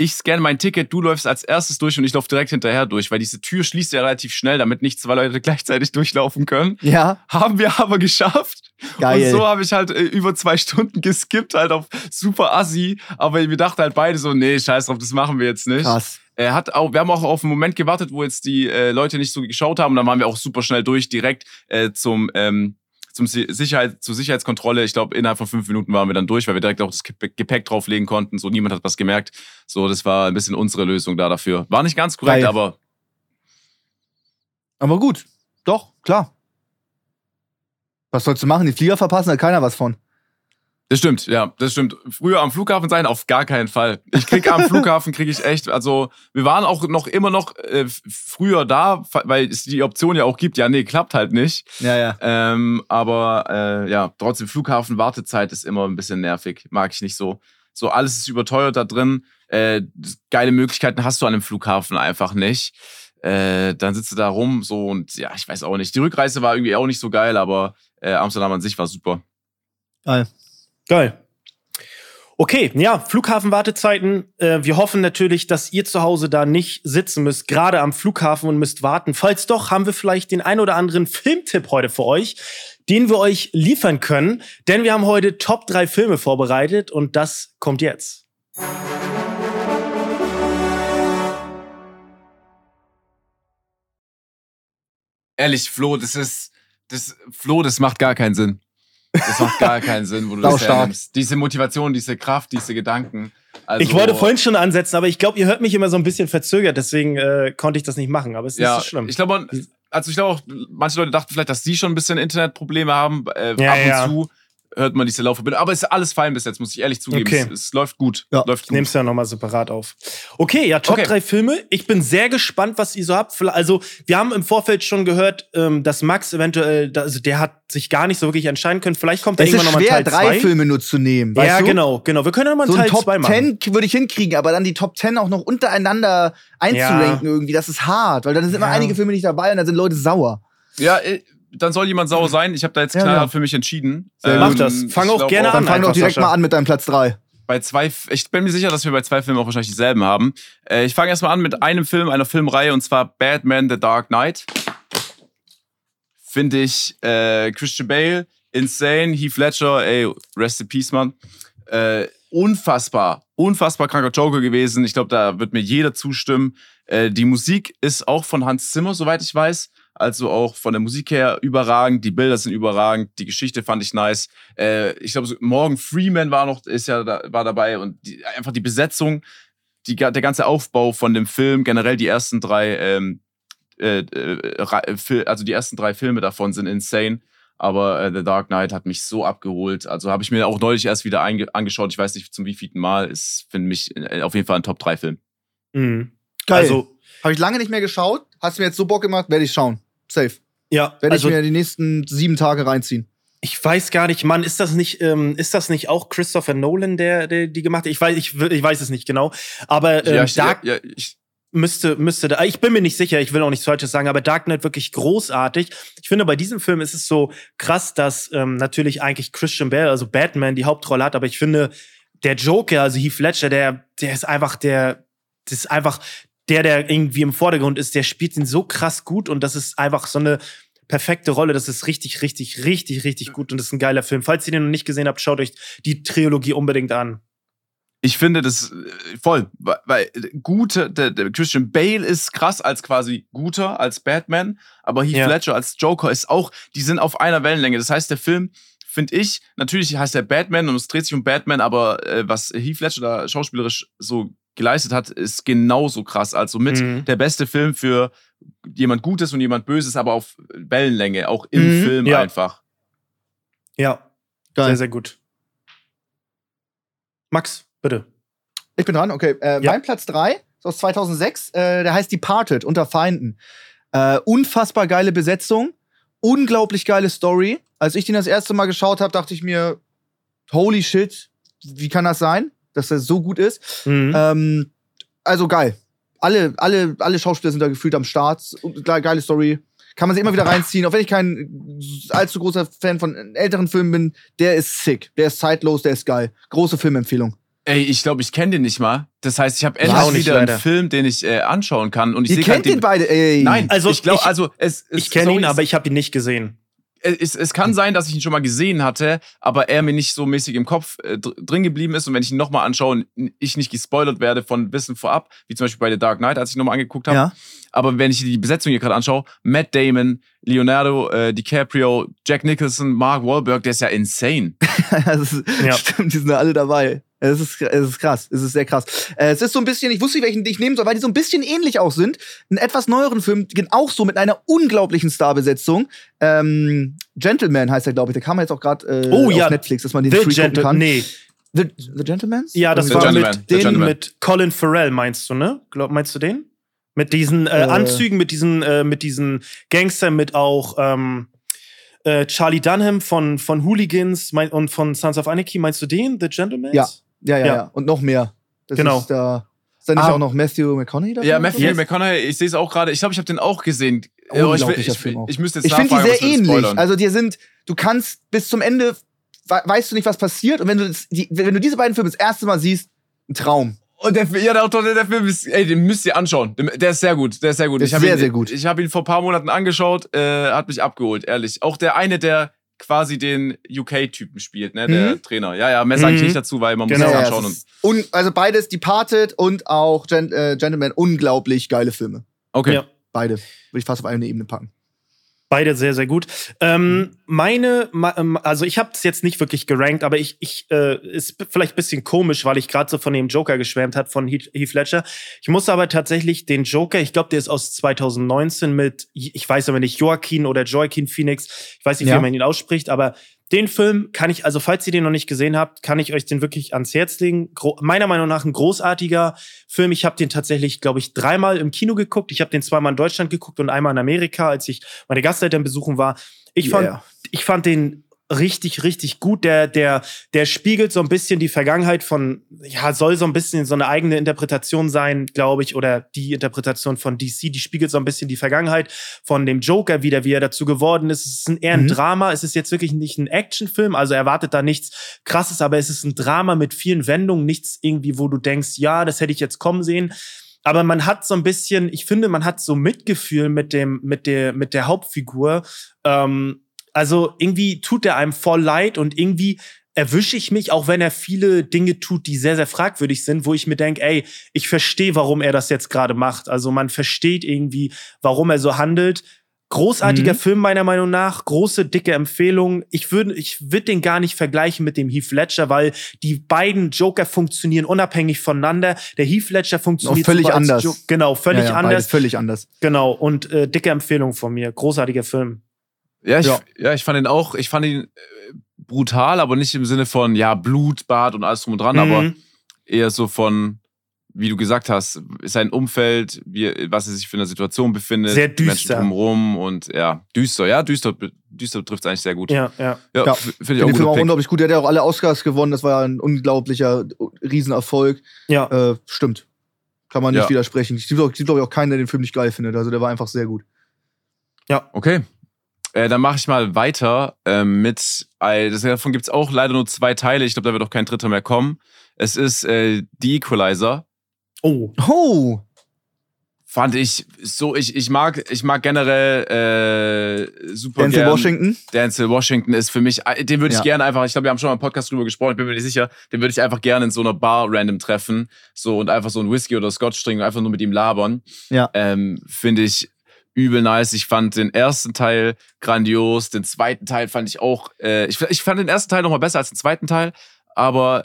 ich scanne mein Ticket, du läufst als erstes durch und ich laufe direkt hinterher durch, weil diese Tür schließt ja relativ schnell, damit nicht zwei Leute gleichzeitig durchlaufen können. Ja. Haben wir aber geschafft. Geil. Und so habe ich halt äh, über zwei Stunden geskippt, halt auf super assi. Aber wir dachten halt beide so, nee, scheiß drauf, das machen wir jetzt nicht. Krass. Er hat auch, wir haben auch auf einen Moment gewartet, wo jetzt die äh, Leute nicht so geschaut haben. Und dann waren wir auch super schnell durch, direkt äh, zum ähm, zum Sicherheit, zur Sicherheitskontrolle. Ich glaube, innerhalb von fünf Minuten waren wir dann durch, weil wir direkt auch das Gepäck drauflegen konnten. So, niemand hat was gemerkt. So, das war ein bisschen unsere Lösung da dafür. War nicht ganz korrekt, Geil. aber. Aber gut. Doch, klar. Was sollst du machen? Die Flieger verpassen, hat keiner was von. Das stimmt, ja, das stimmt. Früher am Flughafen sein, auf gar keinen Fall. Ich krieg am Flughafen, kriege ich echt, also wir waren auch noch immer noch äh, früher da, weil es die Option ja auch gibt, ja, nee, klappt halt nicht. Ja, ja. Ähm, aber äh, ja, trotzdem, Flughafen, Wartezeit ist immer ein bisschen nervig. Mag ich nicht so. So, alles ist überteuert da drin. Äh, geile Möglichkeiten hast du an dem Flughafen einfach nicht. Äh, dann sitzt du da rum, so und ja, ich weiß auch nicht. Die Rückreise war irgendwie auch nicht so geil, aber äh, Amsterdam an sich war super. Geil. Geil. Okay, ja, Flughafenwartezeiten. Äh, wir hoffen natürlich, dass ihr zu Hause da nicht sitzen müsst, gerade am Flughafen und müsst warten. Falls doch, haben wir vielleicht den ein oder anderen Filmtipp heute für euch, den wir euch liefern können. Denn wir haben heute Top 3 Filme vorbereitet und das kommt jetzt. Ehrlich, Flo, das ist, das, Flo, das macht gar keinen Sinn. Das macht gar keinen Sinn, wo du das hernimmst. Diese Motivation, diese Kraft, diese Gedanken. Also, ich wollte vorhin schon ansetzen, aber ich glaube, ihr hört mich immer so ein bisschen verzögert, deswegen äh, konnte ich das nicht machen. Aber es ist ja, nicht so schlimm. Ich glaube, also ich glaube auch, manche Leute dachten vielleicht, dass sie schon ein bisschen Internetprobleme haben. Äh, ja, ab und ja. zu hört man diese Laufverbindung. Aber es ist alles fein bis jetzt, muss ich ehrlich zugeben. Okay. Es, es, läuft gut. Ja. Läuft gut. Nehm's ja nochmal separat auf. Okay, ja, Top okay. drei Filme. Ich bin sehr gespannt, was ihr so habt. Also, wir haben im Vorfeld schon gehört, ähm, dass Max eventuell, also der hat sich gar nicht so wirklich entscheiden können. Vielleicht kommt da irgendwann nochmal Teil 2. Es ist schwer, drei Filme nur zu nehmen. Weißt ja, du? genau, genau. Wir können ja mal so Teil 2 machen. Top 10 würde ich hinkriegen, aber dann die Top 10 auch noch untereinander einzuranken ja. irgendwie, das ist hart, weil dann sind immer ja. einige Filme nicht dabei und dann sind Leute sauer. Ja, äh, dann soll jemand sauer sein. Ich habe da jetzt ja, knallhart ja. für mich entschieden. Ähm, Mach das. Fang auch gerne auch, an. Dann fang doch direkt Sascha. mal an mit deinem Platz 3. Bei zwei, ich bin mir sicher, dass wir bei zwei Filmen auch wahrscheinlich dieselben haben. Äh, ich fange erstmal an mit einem Film, einer Filmreihe, und zwar Batman The Dark Knight. Finde ich äh, Christian Bale, insane, Heath Ledger, ey, rest in peace, Mann. Äh, unfassbar, unfassbar kranker Joker gewesen. Ich glaube, da wird mir jeder zustimmen. Äh, die Musik ist auch von Hans Zimmer, soweit ich weiß also auch von der Musik her überragend, die Bilder sind überragend, die Geschichte fand ich nice. Äh, ich glaube, Morgan Freeman war noch, ist ja da, war dabei und die, einfach die Besetzung, die, der ganze Aufbau von dem Film, generell die ersten drei, ähm, äh, äh, also die ersten drei Filme davon sind insane. Aber äh, The Dark Knight hat mich so abgeholt. Also habe ich mir auch neulich erst wieder angeschaut. Ich weiß nicht zum wievielten Mal. Ist, finde mich äh, auf jeden Fall ein Top-3-Film. Mhm. Geil. Also, habe ich lange nicht mehr geschaut. Hast mir jetzt so Bock gemacht, werde ich schauen. Safe. Ja. Werde also, ich mir die nächsten sieben Tage reinziehen. Ich weiß gar nicht, Mann, ist das nicht, ähm, ist das nicht auch Christopher Nolan, der, der die gemacht hat? Ich weiß, ich, ich weiß es nicht genau. Aber ähm, ja, ich, Dark ja, ja, ich, müsste, müsste da, ich bin mir nicht sicher, ich will auch nichts Falsches sagen, aber Dark Knight wirklich großartig. Ich finde, bei diesem Film ist es so krass, dass ähm, natürlich eigentlich Christian Bale, also Batman, die Hauptrolle hat, aber ich finde, der Joker, also Heath Ledger, der, der ist einfach der, das ist einfach der, der irgendwie im Vordergrund ist, der spielt ihn so krass gut und das ist einfach so eine perfekte Rolle. Das ist richtig, richtig, richtig, richtig gut und das ist ein geiler Film. Falls ihr den noch nicht gesehen habt, schaut euch die Trilogie unbedingt an. Ich finde das äh, voll, weil gute, der, der Christian Bale ist krass als quasi guter, als Batman, aber Heath ja. Ledger als Joker ist auch, die sind auf einer Wellenlänge. Das heißt, der Film, finde ich, natürlich heißt er Batman und es dreht sich um Batman, aber äh, was Heath Ledger da schauspielerisch so geleistet hat, ist genauso krass. Also mit mhm. der beste Film für jemand Gutes und jemand Böses, aber auf Wellenlänge, auch im mhm. Film ja. einfach. Ja, Geil. sehr, sehr gut. Max, bitte. Ich bin dran, okay. Äh, ja. Mein Platz 3 ist aus 2006, äh, der heißt Departed, Unter Feinden. Äh, unfassbar geile Besetzung, unglaublich geile Story. Als ich den das erste Mal geschaut habe, dachte ich mir, holy shit, wie kann das sein? Dass er so gut ist. Mhm. Ähm, also geil. Alle, alle, alle Schauspieler sind da gefühlt am Start. Geile Story. Kann man sich immer wieder reinziehen. Auch wenn ich kein allzu großer Fan von älteren Filmen bin, der ist sick. Der ist zeitlos, der ist geil. Große Filmempfehlung. Ey, ich glaube, ich kenne den nicht mal. Das heißt, ich habe endlich wieder leider. einen Film, den ich äh, anschauen kann. Und ich Ihr kennt den beide, ey. Nein, also ich glaube, also es, es Ich kenne ihn, aber ich habe ihn nicht gesehen es, es kann sein, dass ich ihn schon mal gesehen hatte, aber er mir nicht so mäßig im Kopf äh, drin geblieben ist und wenn ich ihn nochmal anschaue, ich nicht gespoilert werde von Wissen vorab, wie zum Beispiel bei The Dark Knight, als ich nochmal angeguckt habe. Ja. Aber wenn ich die Besetzung hier gerade anschaue, Matt Damon, Leonardo äh, DiCaprio, Jack Nicholson, Mark Wahlberg, der ist ja insane. ist, ja. Stimmt, die sind ja alle dabei. Es ist, es ist krass, es ist sehr krass. Äh, es ist so ein bisschen, ich wusste nicht, welchen ich nehmen soll, weil die so ein bisschen ähnlich auch sind. Ein etwas neueren Film, auch so mit einer unglaublichen Starbesetzung. Ähm, Gentleman heißt er, glaube ich. Der kam jetzt auch gerade äh, oh, ja. auf Netflix, dass man den The Free gucken kann. Nee. The, The Gentlemans? Ja, das The war Gentleman. mit den mit Colin Farrell, meinst du, ne? Glaub, meinst du den? Mit diesen äh, äh. Anzügen, mit diesen, äh, mit diesen Gangstern, mit auch ähm, äh, Charlie Dunham von, von Hooligans mein, und von Sons of Anarchy. Meinst du den, The Gentleman? Ja. Ja, ja, ja, ja. Und noch mehr. Das genau. Ist, da, ist da nicht ah. auch noch Matthew McConaughey dabei? Ja, Matthew yes. McConaughey, ich sehe es auch gerade. Ich glaube, ich habe den auch gesehen. Oh, ich, ich, ich, ich müsste jetzt Ich finde die sehr ähnlich. Also die sind, du kannst bis zum Ende weißt du nicht, was passiert. Und wenn du, das, die, wenn du diese beiden Filme das erste Mal siehst, ein Traum. Und der, ja, der, der Film ist, ey, den müsst ihr anschauen. Der ist sehr gut, der ist sehr gut. ich sehr, ihn, sehr gut. Ich habe ihn vor ein paar Monaten angeschaut, äh, hat mich abgeholt, ehrlich. Auch der eine, der quasi den UK-Typen spielt, ne, der mhm. Trainer. Ja, ja, mehr sage ich mhm. nicht dazu, weil man genau. muss es anschauen. Ja, und also beides, Departed und auch Gen äh, Gentleman, unglaublich geile Filme. Okay. Ja. Beide. Würde ich fast auf eine Ebene packen. Beide sehr, sehr gut. Ähm, meine, ähm, also ich habe es jetzt nicht wirklich gerankt, aber ich, ich äh, ist vielleicht ein bisschen komisch, weil ich gerade so von dem Joker geschwärmt hat von Heath, Heath Ledger. Ich muss aber tatsächlich den Joker, ich glaube, der ist aus 2019 mit, ich weiß aber nicht, Joaquin oder Joaquin Phoenix. Ich weiß nicht, ja. wie man ihn ausspricht, aber den Film kann ich, also falls ihr den noch nicht gesehen habt, kann ich euch den wirklich ans Herz legen. Gro meiner Meinung nach ein großartiger Film. Ich habe den tatsächlich, glaube ich, dreimal im Kino geguckt. Ich habe den zweimal in Deutschland geguckt und einmal in Amerika, als ich meine Gasteltern besuchen war. Ich fand, yeah. ich fand den richtig, richtig gut. Der, der, der spiegelt so ein bisschen die Vergangenheit von, ja, soll so ein bisschen so eine eigene Interpretation sein, glaube ich, oder die Interpretation von DC, die spiegelt so ein bisschen die Vergangenheit von dem Joker wieder, wie er dazu geworden ist. Es ist ein, eher ein mhm. Drama. Es ist jetzt wirklich nicht ein Actionfilm, also erwartet da nichts krasses, aber es ist ein Drama mit vielen Wendungen, nichts irgendwie, wo du denkst, ja, das hätte ich jetzt kommen sehen aber man hat so ein bisschen, ich finde, man hat so Mitgefühl mit dem, mit der, mit der Hauptfigur. Ähm, also irgendwie tut er einem voll leid und irgendwie erwische ich mich, auch wenn er viele Dinge tut, die sehr, sehr fragwürdig sind, wo ich mir denke, ey, ich verstehe, warum er das jetzt gerade macht. Also man versteht irgendwie, warum er so handelt. Großartiger mhm. Film meiner Meinung nach, große dicke Empfehlung. Ich würde ich würde den gar nicht vergleichen mit dem Heath Ledger, weil die beiden Joker funktionieren unabhängig voneinander. Der Heath Ledger funktioniert Auch völlig anders. genau, völlig ja, ja, anders. Völlig anders. Genau und äh, dicke Empfehlung von mir, großartiger Film. Ja ich, ja. ja, ich fand ihn auch, ich fand ihn äh, brutal, aber nicht im Sinne von, ja, Blut, Bart und alles drum und dran, mhm. aber eher so von, wie du gesagt hast, sein Umfeld, wie, was er sich für eine Situation befindet. Sehr düster. Menschen drumherum und ja, düster, ja, düster, düster trifft es eigentlich sehr gut. Ja, ja. Ja, ja. finde ich auch, den Film auch unglaublich gut. Der hat ja auch alle Oscars gewonnen, das war ja ein unglaublicher Riesenerfolg. Ja. Äh, stimmt. Kann man nicht ja. widersprechen. Ich glaube, ich auch keinen, der den Film nicht geil findet. Also der war einfach sehr gut. Ja. Okay. Äh, dann mache ich mal weiter äh, mit, äh, das, davon gibt es auch leider nur zwei Teile. Ich glaube, da wird auch kein dritter mehr kommen. Es ist äh, The Equalizer. Oh. Oh. Fand ich so, ich, ich mag, ich mag generell äh, super Denzel gern. Washington. Denzel Washington ist für mich, äh, den würde ich ja. gerne einfach, ich glaube, wir haben schon mal im Podcast drüber gesprochen, ich bin mir nicht sicher, den würde ich einfach gerne in so einer Bar random treffen. So und einfach so ein Whisky oder Scotch trinken und einfach nur mit ihm labern. Ja. Ähm, Finde ich übel nice. Ich fand den ersten Teil grandios. Den zweiten Teil fand ich auch. Äh, ich, ich fand den ersten Teil noch mal besser als den zweiten Teil, aber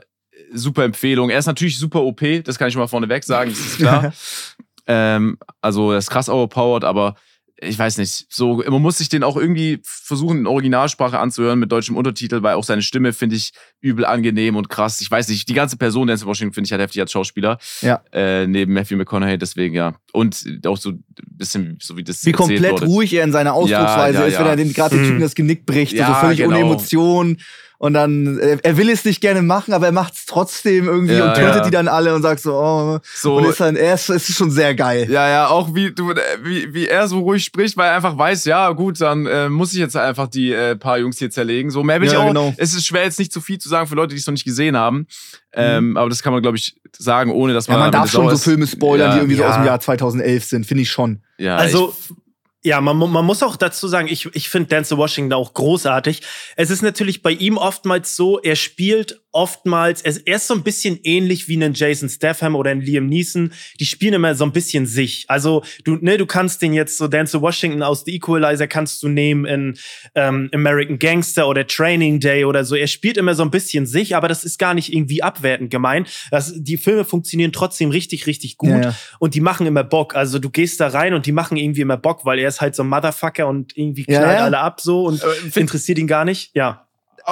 super Empfehlung. Er ist natürlich super OP, das kann ich schon mal vorneweg sagen, das ist klar. ähm, also er ist krass overpowered, aber ich weiß nicht, so, man muss sich den auch irgendwie versuchen, in Originalsprache anzuhören mit deutschem Untertitel, weil auch seine Stimme finde ich übel angenehm und krass. Ich weiß nicht, die ganze Person, Denzel Washington, finde ich halt heftig als Schauspieler. Ja. Äh, neben Matthew McConaughey, deswegen ja. Und auch so ein bisschen, so wie das Wie komplett wurde. ruhig er in seiner Ausdrucksweise ja, ja, ist, wenn er den gerade den Typen das Genick bricht, ja, so völlig genau. ohne Emotionen. Und dann, äh, er will es nicht gerne machen, aber er macht es trotzdem irgendwie ja, und tötet ja. die dann alle und sagt so, oh. So, und ist dann, er ist, ist schon sehr geil. Ja, ja, auch wie, du, wie, wie er so ruhig spricht, weil er einfach weiß, ja, gut, dann äh, muss ich jetzt einfach die äh, paar Jungs hier zerlegen. So, mehr will ja, ich auch. Genau. Es ist schwer, jetzt nicht zu viel zu sagen für Leute, die es noch nicht gesehen haben. Ähm, mhm. aber das kann man, glaube ich, sagen, ohne dass man. Ja, man darf schon so Filme spoilern, die irgendwie so aus dem Jahr 2011 sind, finde ich schon. Ja, also. Ich, ja, man, man muss auch dazu sagen, ich, ich finde Denzel Washington auch großartig. Es ist natürlich bei ihm oftmals so, er spielt oftmals, er ist so ein bisschen ähnlich wie einen Jason Statham oder einen Liam Neeson. Die spielen immer so ein bisschen sich. Also du, ne, du kannst den jetzt so Denzel Washington aus The Equalizer kannst du nehmen in ähm, American Gangster oder Training Day oder so. Er spielt immer so ein bisschen sich, aber das ist gar nicht irgendwie abwertend gemeint. Das, die Filme funktionieren trotzdem richtig, richtig gut ja, ja. und die machen immer Bock. Also du gehst da rein und die machen irgendwie immer Bock, weil er ist halt so ein Motherfucker und irgendwie knallt ja, alle ab so und interessiert ihn gar nicht. Ja.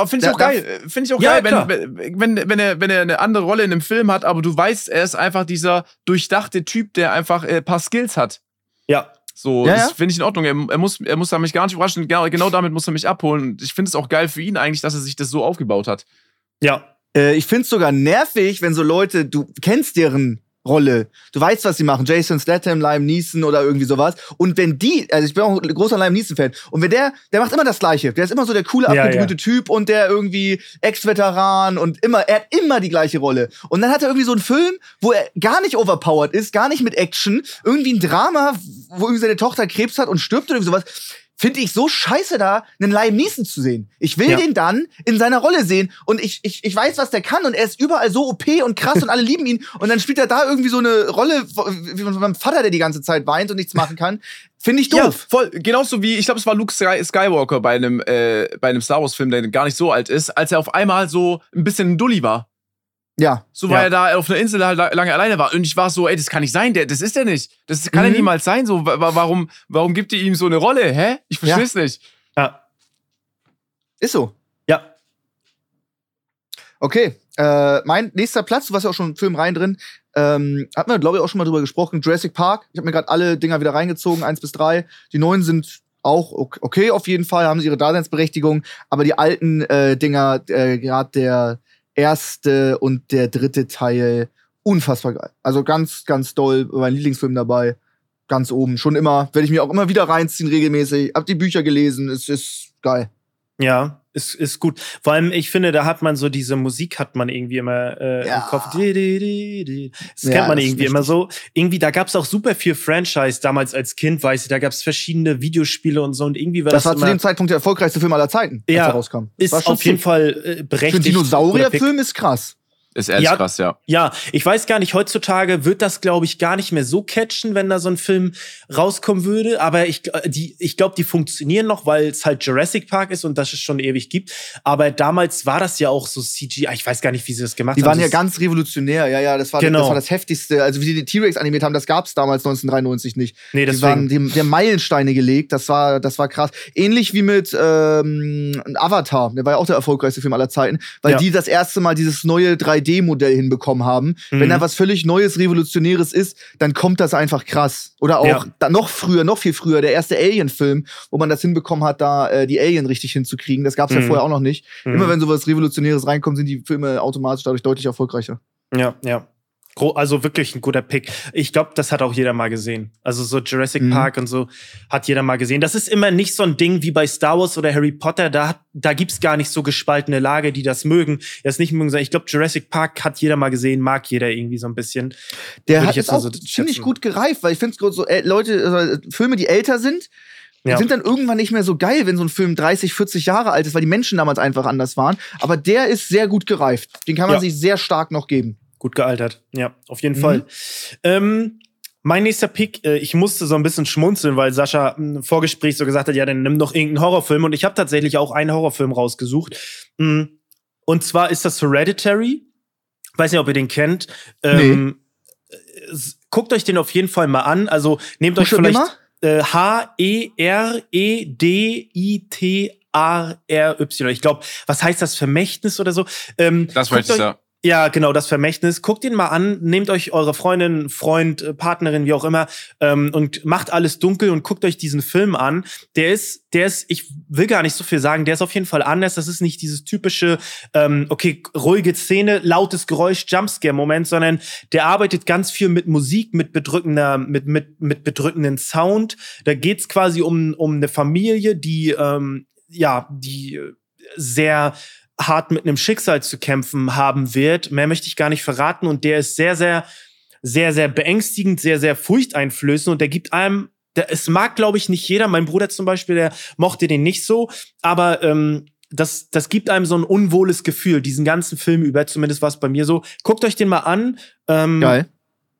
Finde ich auch geil. Finde ich auch ja, geil, wenn, wenn, wenn, er, wenn er eine andere Rolle in einem Film hat, aber du weißt, er ist einfach dieser durchdachte Typ, der einfach ein äh, paar Skills hat. Ja. So, ja, das finde ich in Ordnung. Er, er, muss, er muss da mich gar nicht überraschen. Genau, genau damit muss er mich abholen. Und ich finde es auch geil für ihn eigentlich, dass er sich das so aufgebaut hat. Ja. Äh, ich finde es sogar nervig, wenn so Leute, du kennst deren Rolle. Du weißt, was sie machen. Jason Statham, Liam Neeson oder irgendwie sowas. Und wenn die, also ich bin auch ein großer Liam Neeson-Fan, und wenn der, der macht immer das Gleiche. Der ist immer so der coole, abgebrühte ja, ja. Typ und der irgendwie Ex-Veteran und immer, er hat immer die gleiche Rolle. Und dann hat er irgendwie so einen Film, wo er gar nicht overpowered ist, gar nicht mit Action, irgendwie ein Drama, wo irgendwie seine Tochter Krebs hat und stirbt oder irgendwie sowas finde ich so scheiße da, einen Liam Neeson zu sehen. Ich will ja. den dann in seiner Rolle sehen und ich, ich, ich weiß, was der kann und er ist überall so OP und krass und alle lieben ihn und dann spielt er da irgendwie so eine Rolle wie von meinem Vater, der die ganze Zeit weint und nichts machen kann. Finde ich doof. Ja, voll. Genauso wie, ich glaube, es war Luke Skywalker bei einem, äh, bei einem Star Wars Film, der gar nicht so alt ist, als er auf einmal so ein bisschen ein Dulli war. Ja. So, weil ja. er da auf einer Insel halt lange alleine war. Und ich war so, ey, das kann nicht sein, der, das ist er nicht. Das kann mhm. er niemals sein. So, warum, warum gibt ihr ihm so eine Rolle? Hä? Ich verstehe es ja. nicht. Ja. Ist so. Ja. Okay. Äh, mein nächster Platz, du warst ja auch schon im Film rein drin, ähm, hat man, glaube ich, auch schon mal drüber gesprochen. Jurassic Park. Ich habe mir gerade alle Dinger wieder reingezogen, eins bis drei. Die neuen sind auch okay auf jeden Fall, haben sie ihre Daseinsberechtigung. Aber die alten äh, Dinger, äh, gerade der erste und der dritte Teil unfassbar geil. Also ganz, ganz doll, mein Lieblingsfilm dabei. Ganz oben. Schon immer, werde ich mir auch immer wieder reinziehen, regelmäßig. Hab die Bücher gelesen, es ist geil. Ja, ist, ist gut. Vor allem, ich finde, da hat man so diese Musik, hat man irgendwie immer äh, ja. im Kopf. Das kennt ja, man irgendwie immer so. Irgendwie, da gab es auch super viel Franchise damals als Kind, weiß ich. Da gab es verschiedene Videospiele und so. Und irgendwie war das. Das war zu dem Zeitpunkt der erfolgreichste Film aller Zeiten, ja, als er rauskam. Ist auf jeden Fall äh, berechtigt. Für einen Dinosaurierfilm ist krass. Ist ehrlich ja, krass, ja. Ja, ich weiß gar nicht, heutzutage wird das, glaube ich, gar nicht mehr so catchen, wenn da so ein Film rauskommen würde. Aber ich, äh, die, ich glaube, die funktionieren noch, weil es halt Jurassic Park ist und das es schon ewig gibt. Aber damals war das ja auch so CGI. Ich weiß gar nicht, wie sie das gemacht die haben. Die waren ja ganz revolutionär. Ja, ja, das war, genau. das, war das Heftigste. Also, wie sie den T-Rex animiert haben, das gab es damals 1993 nicht. Nee, deswegen. Die, waren, die, die haben Meilensteine gelegt. Das war, das war krass. Ähnlich wie mit ähm, Avatar. Der war ja auch der erfolgreichste Film aller Zeiten. Weil ja. die das erste Mal dieses neue 3 3D-Modell hinbekommen haben. Mhm. Wenn da was völlig Neues, Revolutionäres ist, dann kommt das einfach krass. Oder auch ja. noch früher, noch viel früher, der erste Alien-Film, wo man das hinbekommen hat, da äh, die Alien richtig hinzukriegen. Das gab es mhm. ja vorher auch noch nicht. Mhm. Immer wenn sowas Revolutionäres reinkommt, sind die Filme automatisch dadurch deutlich erfolgreicher. Ja, ja. Also wirklich ein guter Pick. Ich glaube, das hat auch jeder mal gesehen. Also so Jurassic mhm. Park und so hat jeder mal gesehen. Das ist immer nicht so ein Ding wie bei Star Wars oder Harry Potter. Da, da gibt's gar nicht so gespaltene Lage, die das mögen. Das nicht mögen. Ich glaube, Jurassic Park hat jeder mal gesehen, mag jeder irgendwie so ein bisschen. Der hat jetzt auch so ziemlich gut gereift, weil ich finde so äh, Leute, also Filme, die älter sind, ja. sind dann irgendwann nicht mehr so geil, wenn so ein Film 30, 40 Jahre alt ist, weil die Menschen damals einfach anders waren. Aber der ist sehr gut gereift. Den kann man ja. sich sehr stark noch geben. Gut gealtert. Ja, auf jeden mhm. Fall. Ähm, mein nächster Pick, äh, ich musste so ein bisschen schmunzeln, weil Sascha im Vorgespräch so gesagt hat, ja, dann nimm doch irgendeinen Horrorfilm. Und ich habe tatsächlich auch einen Horrorfilm rausgesucht. Mm, und zwar ist das Hereditary. Weiß nicht, ob ihr den kennt. Ähm, nee. Guckt euch den auf jeden Fall mal an. Also nehmt euch vielleicht äh, H-E-R-E-D-I-T-A-R-Y. Ich glaube, was heißt das Vermächtnis oder so? Ähm, das weiß ich ja. Ja, genau, das Vermächtnis. Guckt ihn mal an, nehmt euch eure Freundin, Freund, äh, Partnerin, wie auch immer, ähm, und macht alles dunkel und guckt euch diesen Film an. Der ist, der ist, ich will gar nicht so viel sagen, der ist auf jeden Fall anders. Das ist nicht dieses typische, ähm, okay, ruhige Szene, lautes Geräusch, Jumpscare-Moment, sondern der arbeitet ganz viel mit Musik, mit bedrückender, mit, mit, mit bedrückenden Sound. Da geht's quasi um, um eine Familie, die, ähm, ja, die sehr hart mit einem Schicksal zu kämpfen haben wird. Mehr möchte ich gar nicht verraten. Und der ist sehr, sehr, sehr, sehr beängstigend, sehr, sehr furchteinflößend. Und der gibt einem, der, es mag, glaube ich, nicht jeder. Mein Bruder zum Beispiel, der mochte den nicht so. Aber ähm, das, das gibt einem so ein unwohles Gefühl, diesen ganzen Film über. Zumindest war es bei mir so. Guckt euch den mal an. Ähm, Geil.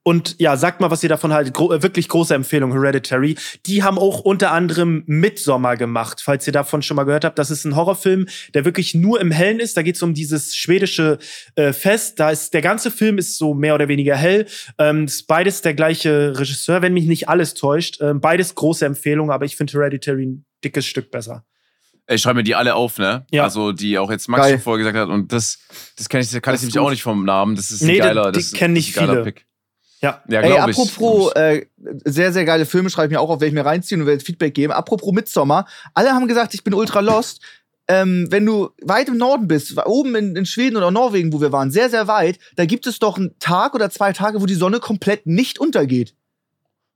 Und ja, sagt mal, was ihr davon haltet. Gro äh, wirklich große Empfehlung, Hereditary. Die haben auch unter anderem Midsommar gemacht, falls ihr davon schon mal gehört habt. Das ist ein Horrorfilm, der wirklich nur im Hellen ist. Da geht es um dieses schwedische äh, Fest. Da ist der ganze Film ist so mehr oder weniger hell. Ähm, ist beides der gleiche Regisseur, wenn mich nicht alles täuscht. Ähm, beides große Empfehlung, aber ich finde Hereditary ein dickes Stück besser. Ich schreibe mir die alle auf, ne? Ja. Also die auch jetzt Max schon vorher gesagt hat. Und das, das kann ich, kann ich nämlich auch nicht vom Namen. Das ist ein nee, geiler, die, die das kennen nicht viele. Pick. Ja, ja Ey, apropos, äh, sehr, sehr geile Filme, schreibe ich mir auch auf, werde ich mir reinziehen und werde Feedback geben. Apropos Midsommar, alle haben gesagt, ich bin ultra lost. ähm, wenn du weit im Norden bist, oben in, in, Schweden oder Norwegen, wo wir waren, sehr, sehr weit, da gibt es doch einen Tag oder zwei Tage, wo die Sonne komplett nicht untergeht.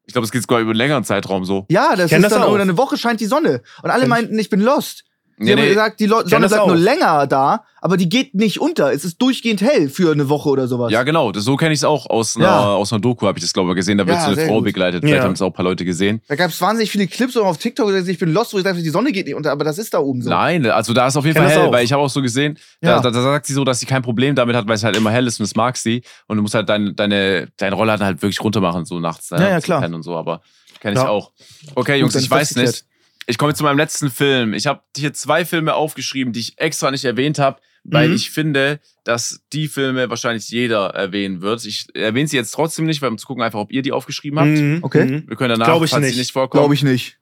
Ich glaube, es geht sogar über einen längeren Zeitraum so. Ja, das ist das dann, oder eine Woche scheint die Sonne. Und alle meinten, ich bin lost. Sie nee, haben nee, gesagt, die Sonne bleibt nur länger da, aber die geht nicht unter. Es ist durchgehend hell für eine Woche oder sowas. Ja, genau. Das, so kenne ich es auch aus einer, ja. aus einer Doku, habe ich das, glaube ich, gesehen. Da wird ja, so eine Frau gut. begleitet. Vielleicht ja. haben es auch ein paar Leute gesehen. Da gab es wahnsinnig viele Clips auf TikTok, wo ich bin lost, wo ich dachte, die Sonne geht nicht unter, aber das ist da oben so. Nein, also da ist auf jeden Fall hell, weil ich habe auch so gesehen, da, da, da, sagt sie so, dass sie kein Problem damit hat, weil es halt immer hell ist und das mag sie. Und du musst halt dein, deine, deine Rolle halt wirklich runter machen, so nachts. Ja, ja, klar. Und so, aber kenne ich auch. Okay, Jungs, ich weiß nicht. Ich komme zu meinem letzten Film. Ich habe hier zwei Filme aufgeschrieben, die ich extra nicht erwähnt habe, weil mhm. ich finde, dass die Filme wahrscheinlich jeder erwähnen wird. Ich erwähne sie jetzt trotzdem nicht, weil um zu gucken einfach, ob ihr die aufgeschrieben habt. Mhm. Okay. Mhm. Wir können danach, Glaube ich falls nicht. sie nicht vorkommen. Glaube ich nicht.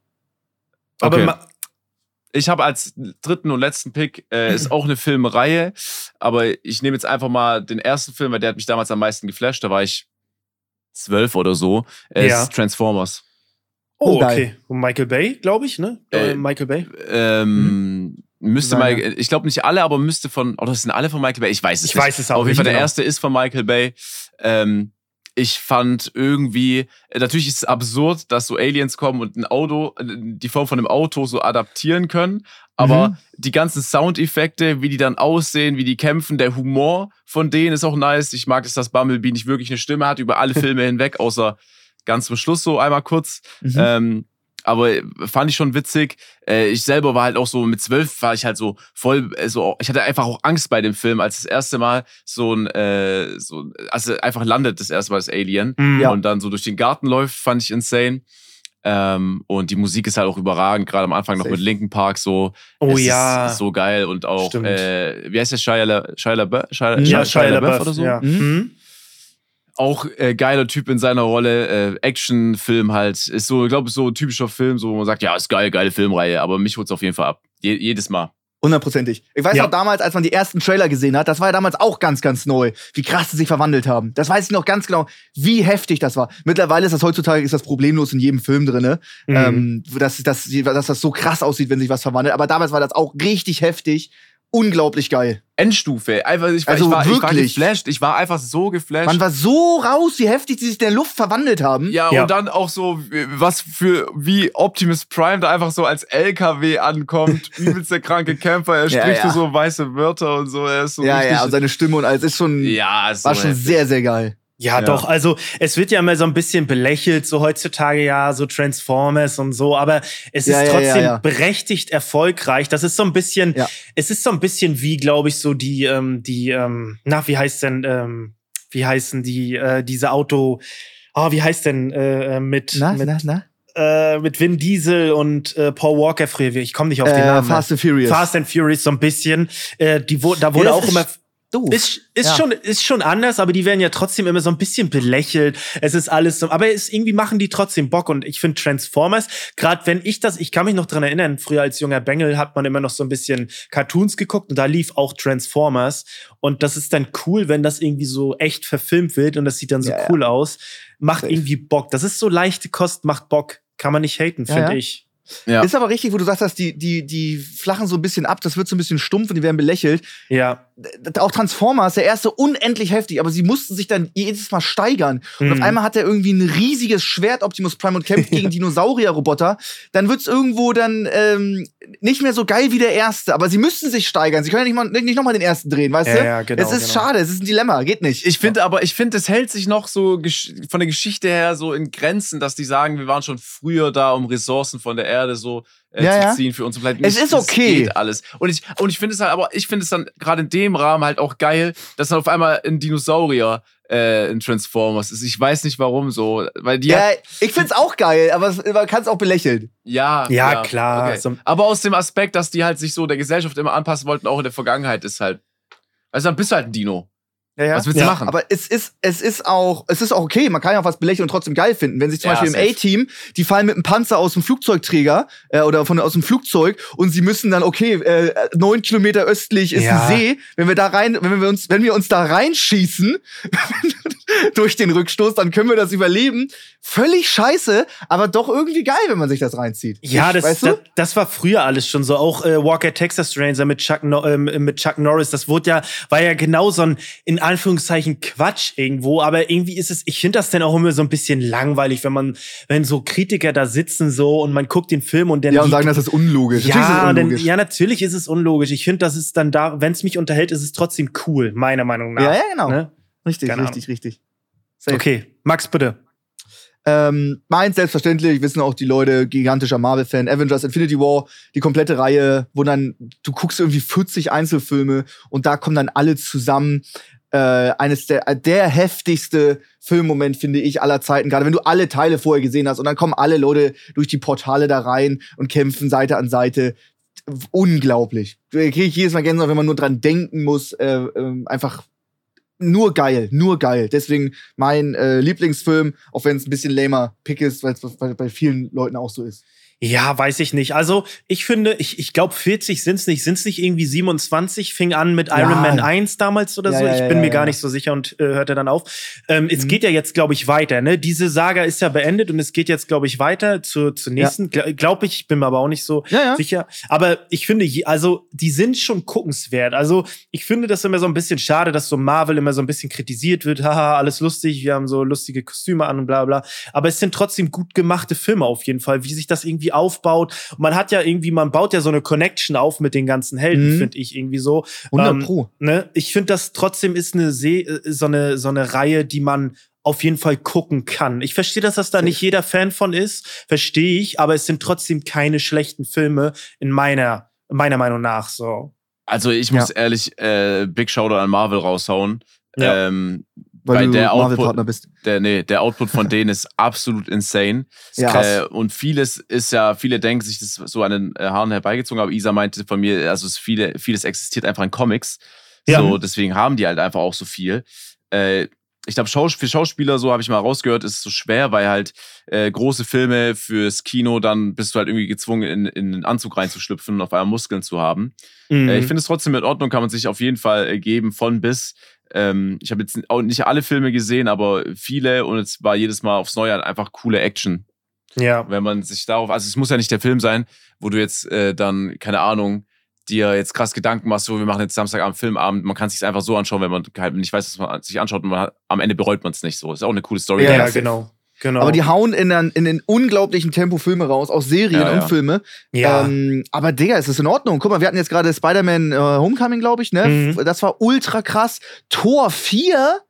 Okay. Aber ich habe als dritten und letzten Pick, äh, ist auch eine Filmreihe, aber ich nehme jetzt einfach mal den ersten Film, weil der hat mich damals am meisten geflasht. Da war ich zwölf oder so. Es ja. ist Transformers. Oh, oh okay. Und Michael Bay, glaube ich, ne? Äh, Michael Bay. Ähm, mhm. Müsste mal, ich glaube nicht alle, aber müsste von, oder sind alle von Michael Bay? Ich weiß es ich nicht. Ich weiß es auch Auf jeden Fall, der genau. erste ist von Michael Bay. Ähm, ich fand irgendwie, äh, natürlich ist es absurd, dass so Aliens kommen und ein Auto, äh, die Form von einem Auto so adaptieren können. Aber mhm. die ganzen Soundeffekte, wie die dann aussehen, wie die kämpfen, der Humor von denen ist auch nice. Ich mag es, dass Bumblebee nicht wirklich eine Stimme hat über alle Filme hinweg, außer ganz zum Schluss so einmal kurz. Mhm. Ähm, aber fand ich schon witzig. Äh, ich selber war halt auch so mit zwölf war ich halt so voll äh, so ich hatte einfach auch Angst bei dem Film, als das erste Mal so ein äh, so also einfach landet das erste Mal das Alien mhm. ja. und dann so durch den Garten läuft, fand ich insane. Ähm, und die Musik ist halt auch überragend, gerade am Anfang noch mit Linken Park so. Oh ja. so geil und auch, äh, wie heißt der Shia, La, Shia, LaBeouf? Shia, ja, Shia, Shia LaBeouf oder so? Ja. Mhm. Auch äh, geiler Typ in seiner Rolle, äh, Actionfilm halt. Ist so, ich glaube, so ein typischer Film, so wo man sagt, ja, ist geil, geile Filmreihe, aber mich holt's auf jeden Fall ab. Je jedes Mal. Hundertprozentig. Ich weiß ja. noch damals, als man die ersten Trailer gesehen hat, das war ja damals auch ganz, ganz neu, wie krass sie sich verwandelt haben. Das weiß ich noch ganz genau, wie heftig das war. Mittlerweile ist das heutzutage ist das problemlos in jedem Film drinne, mhm. ähm, dass, dass, dass das so krass aussieht, wenn sich was verwandelt. Aber damals war das auch richtig heftig, unglaublich geil. Endstufe. Einfach, ich, also ich, war, wirklich. ich war geflasht. Ich war einfach so geflasht. Man war so raus, wie heftig sie sich in der Luft verwandelt haben. Ja, ja, und dann auch so, was für, wie Optimus Prime da einfach so als LKW ankommt. Übelst der kranke Kämpfer. Er spricht ja, ja. so weiße Wörter und so. Er ist so ja, ja, und seine Stimme und alles ist schon, ja, ist war so schon heftig. sehr, sehr geil. Ja, ja, doch. Also es wird ja immer so ein bisschen belächelt, so heutzutage ja, so Transformers und so, aber es ja, ist ja, trotzdem berechtigt erfolgreich. Das ist so ein bisschen, es ist so ein bisschen wie, glaube ich, so die, ähm, die, ähm, na, wie heißt denn, ähm, wie heißen die, äh, diese Auto, oh, wie heißt denn äh, äh mit, na, mit, na, na? Äh, mit Vin Diesel und äh, Paul Walker früher. Ich komme nicht auf den äh, Namen. Fast and Furious. Fast and Furious so ein bisschen. Äh, die, wo, da wurde auch immer doof. Ist, ist, ja. schon, ist schon anders, aber die werden ja trotzdem immer so ein bisschen belächelt. Es ist alles so, aber es, irgendwie machen die trotzdem Bock. Und ich finde Transformers, gerade wenn ich das, ich kann mich noch dran erinnern, früher als junger Bengel hat man immer noch so ein bisschen Cartoons geguckt und da lief auch Transformers. Und das ist dann cool, wenn das irgendwie so echt verfilmt wird und das sieht dann so ja, cool ja. aus. Macht Safe. irgendwie Bock. Das ist so leichte Kost, macht Bock. Kann man nicht haten, finde ich. Ja. Ist aber richtig, wo du sagst, dass die, die, die flachen so ein bisschen ab, das wird so ein bisschen stumpf und die werden belächelt. Ja. Auch Transformers, der erste unendlich heftig, aber sie mussten sich dann jedes Mal steigern. Und auf mhm. einmal hat er irgendwie ein riesiges Schwert Optimus Prime und kämpft gegen Dinosaurier-Roboter. Dann wird's irgendwo dann ähm, nicht mehr so geil wie der erste, aber sie müssten sich steigern. Sie können ja nicht, mal, nicht nochmal den ersten drehen, weißt ja, du? Ja, genau, es ist genau. schade, es ist ein Dilemma, geht nicht. Ich finde aber, ich finde, es hält sich noch so von der Geschichte her so in Grenzen, dass die sagen, wir waren schon früher da, um Ressourcen von der Erde so äh, ja, zu ziehen ja. für uns. Vielleicht es ist okay. Geht alles. Und ich, und ich finde es halt, aber ich finde es dann gerade in dem Rahmen halt auch geil, dass dann auf einmal ein Dinosaurier äh, in Transformers ist. Ich weiß nicht warum so. Weil die ja, ich find's auch geil, aber man kann es auch belächeln. Ja, ja, ja klar. Okay. So. Aber aus dem Aspekt, dass die halt sich so der Gesellschaft immer anpassen wollten, auch in der Vergangenheit, ist halt. Also dann bist du halt ein Dino. Ja, ja. Was willst du machen? Aber es ist, es ist auch, es ist auch okay. Man kann ja auch was belächeln und trotzdem geil finden. Wenn sich zum ja, Beispiel im A-Team, die fallen mit einem Panzer aus dem Flugzeugträger äh, oder von aus dem Flugzeug und sie müssen dann, okay, äh, neun Kilometer östlich ist ja. ein See. Wenn wir da rein, wenn wir uns, wenn wir uns da reinschießen, durch den Rückstoß, dann können wir das überleben. Völlig scheiße, aber doch irgendwie geil, wenn man sich das reinzieht. Ja, das, weißt du? das, das, war früher alles schon so. Auch äh, Walker Texas Ranger mit Chuck, no äh, mit Chuck Norris, das wurde ja, war ja genau so ein, in Anführungszeichen, Quatsch irgendwo. Aber irgendwie ist es, ich finde das dann auch immer so ein bisschen langweilig, wenn man, wenn so Kritiker da sitzen so und man guckt den Film und dann. Ja, und sagen, das ist unlogisch. Ja, ist unlogisch. Denn, ja, natürlich ist es unlogisch. Ich finde, das ist dann da, wenn es mich unterhält, ist es trotzdem cool, meiner Meinung nach. Ja, ja, genau. Ne? Richtig, Keine richtig, Ahnung. richtig. Safe. Okay, Max, bitte. Ähm, meins selbstverständlich, wissen auch die Leute, gigantischer Marvel-Fan, Avengers Infinity War, die komplette Reihe, wo dann, du guckst irgendwie 40 Einzelfilme und da kommen dann alle zusammen. Äh, eines der, der heftigste Filmmoment, finde ich, aller Zeiten, gerade wenn du alle Teile vorher gesehen hast und dann kommen alle Leute durch die Portale da rein und kämpfen Seite an Seite. Unglaublich. Kriege ich jedes Mal Gänsehaut, wenn man nur dran denken muss, äh, äh, einfach nur geil, nur geil. Deswegen mein äh, Lieblingsfilm, auch wenn es ein bisschen lamer Pick ist, weil es bei vielen Leuten auch so ist. Ja, weiß ich nicht. Also, ich finde, ich, ich glaube, 40 sind es nicht. Sind es nicht irgendwie 27? Fing an mit Iron Man 1 damals oder ja, so. Ja, ich bin mir gar nicht so sicher und äh, hörte dann auf. Ähm, mhm. Es geht ja jetzt, glaube ich, weiter. Ne? Diese Saga ist ja beendet und es geht jetzt, glaube ich, weiter zur, zur nächsten. Glaube ich, bin mir aber auch nicht so sicher. Aber ich finde, also, die sind schon guckenswert. Also, ich finde das immer so ein bisschen schade, dass so Marvel immer so ein bisschen kritisiert wird. Haha, alles lustig. Wir haben so lustige Kostüme an und bla bla. Aber es sind trotzdem gut gemachte Filme auf jeden Fall, wie sich das irgendwie aufbaut. Und man hat ja irgendwie, man baut ja so eine Connection auf mit den ganzen Helden, mhm. finde ich irgendwie so. 100 ähm, Pro. Ne? Ich finde, das trotzdem ist eine See, äh, so eine, so eine Reihe, die man auf jeden Fall gucken kann. Ich verstehe, dass das da nicht jeder Fan von ist, verstehe ich, aber es sind trotzdem keine schlechten Filme in meiner, meiner Meinung nach so. Also ich muss ja. ehrlich äh, Big Shoutout an Marvel raushauen. Ja. Ähm, weil, weil du der Output, bist. Der, nee, der Output von denen ist absolut insane. Ja. Äh, und vieles ist ja, viele denken sich das so an den äh, Haaren herbeigezogen, aber Isa meinte von mir, also es viele, vieles existiert einfach in Comics. Ja. So, deswegen haben die halt einfach auch so viel. Äh, ich glaube, für Schauspieler, so habe ich mal rausgehört, ist es so schwer, weil halt äh, große Filme fürs Kino, dann bist du halt irgendwie gezwungen, in, in den Anzug reinzuschlüpfen und auf einmal Muskeln zu haben. Mhm. Äh, ich finde es trotzdem in Ordnung, kann man sich auf jeden Fall äh, geben, von bis. Ähm, ich habe jetzt auch nicht alle Filme gesehen, aber viele und es war jedes Mal aufs Neue einfach coole Action. Ja. Wenn man sich darauf, also es muss ja nicht der Film sein, wo du jetzt äh, dann, keine Ahnung, dir jetzt krass Gedanken machst, so wir machen jetzt Samstagabend Filmabend, man kann es sich einfach so anschauen, wenn man halt nicht weiß, was man sich anschaut und man hat, am Ende bereut man es nicht so. Ist auch eine coole Story. Ja, ja genau. Genau. Aber die hauen in, einen, in den unglaublichen Tempo Filme raus, auch Serien ja, und ja. Filme. Ja. Ähm, aber Digga, es ist in Ordnung. Guck mal, wir hatten jetzt gerade Spider-Man äh, Homecoming, glaube ich, ne? Mhm. Das war ultra krass. Tor 4,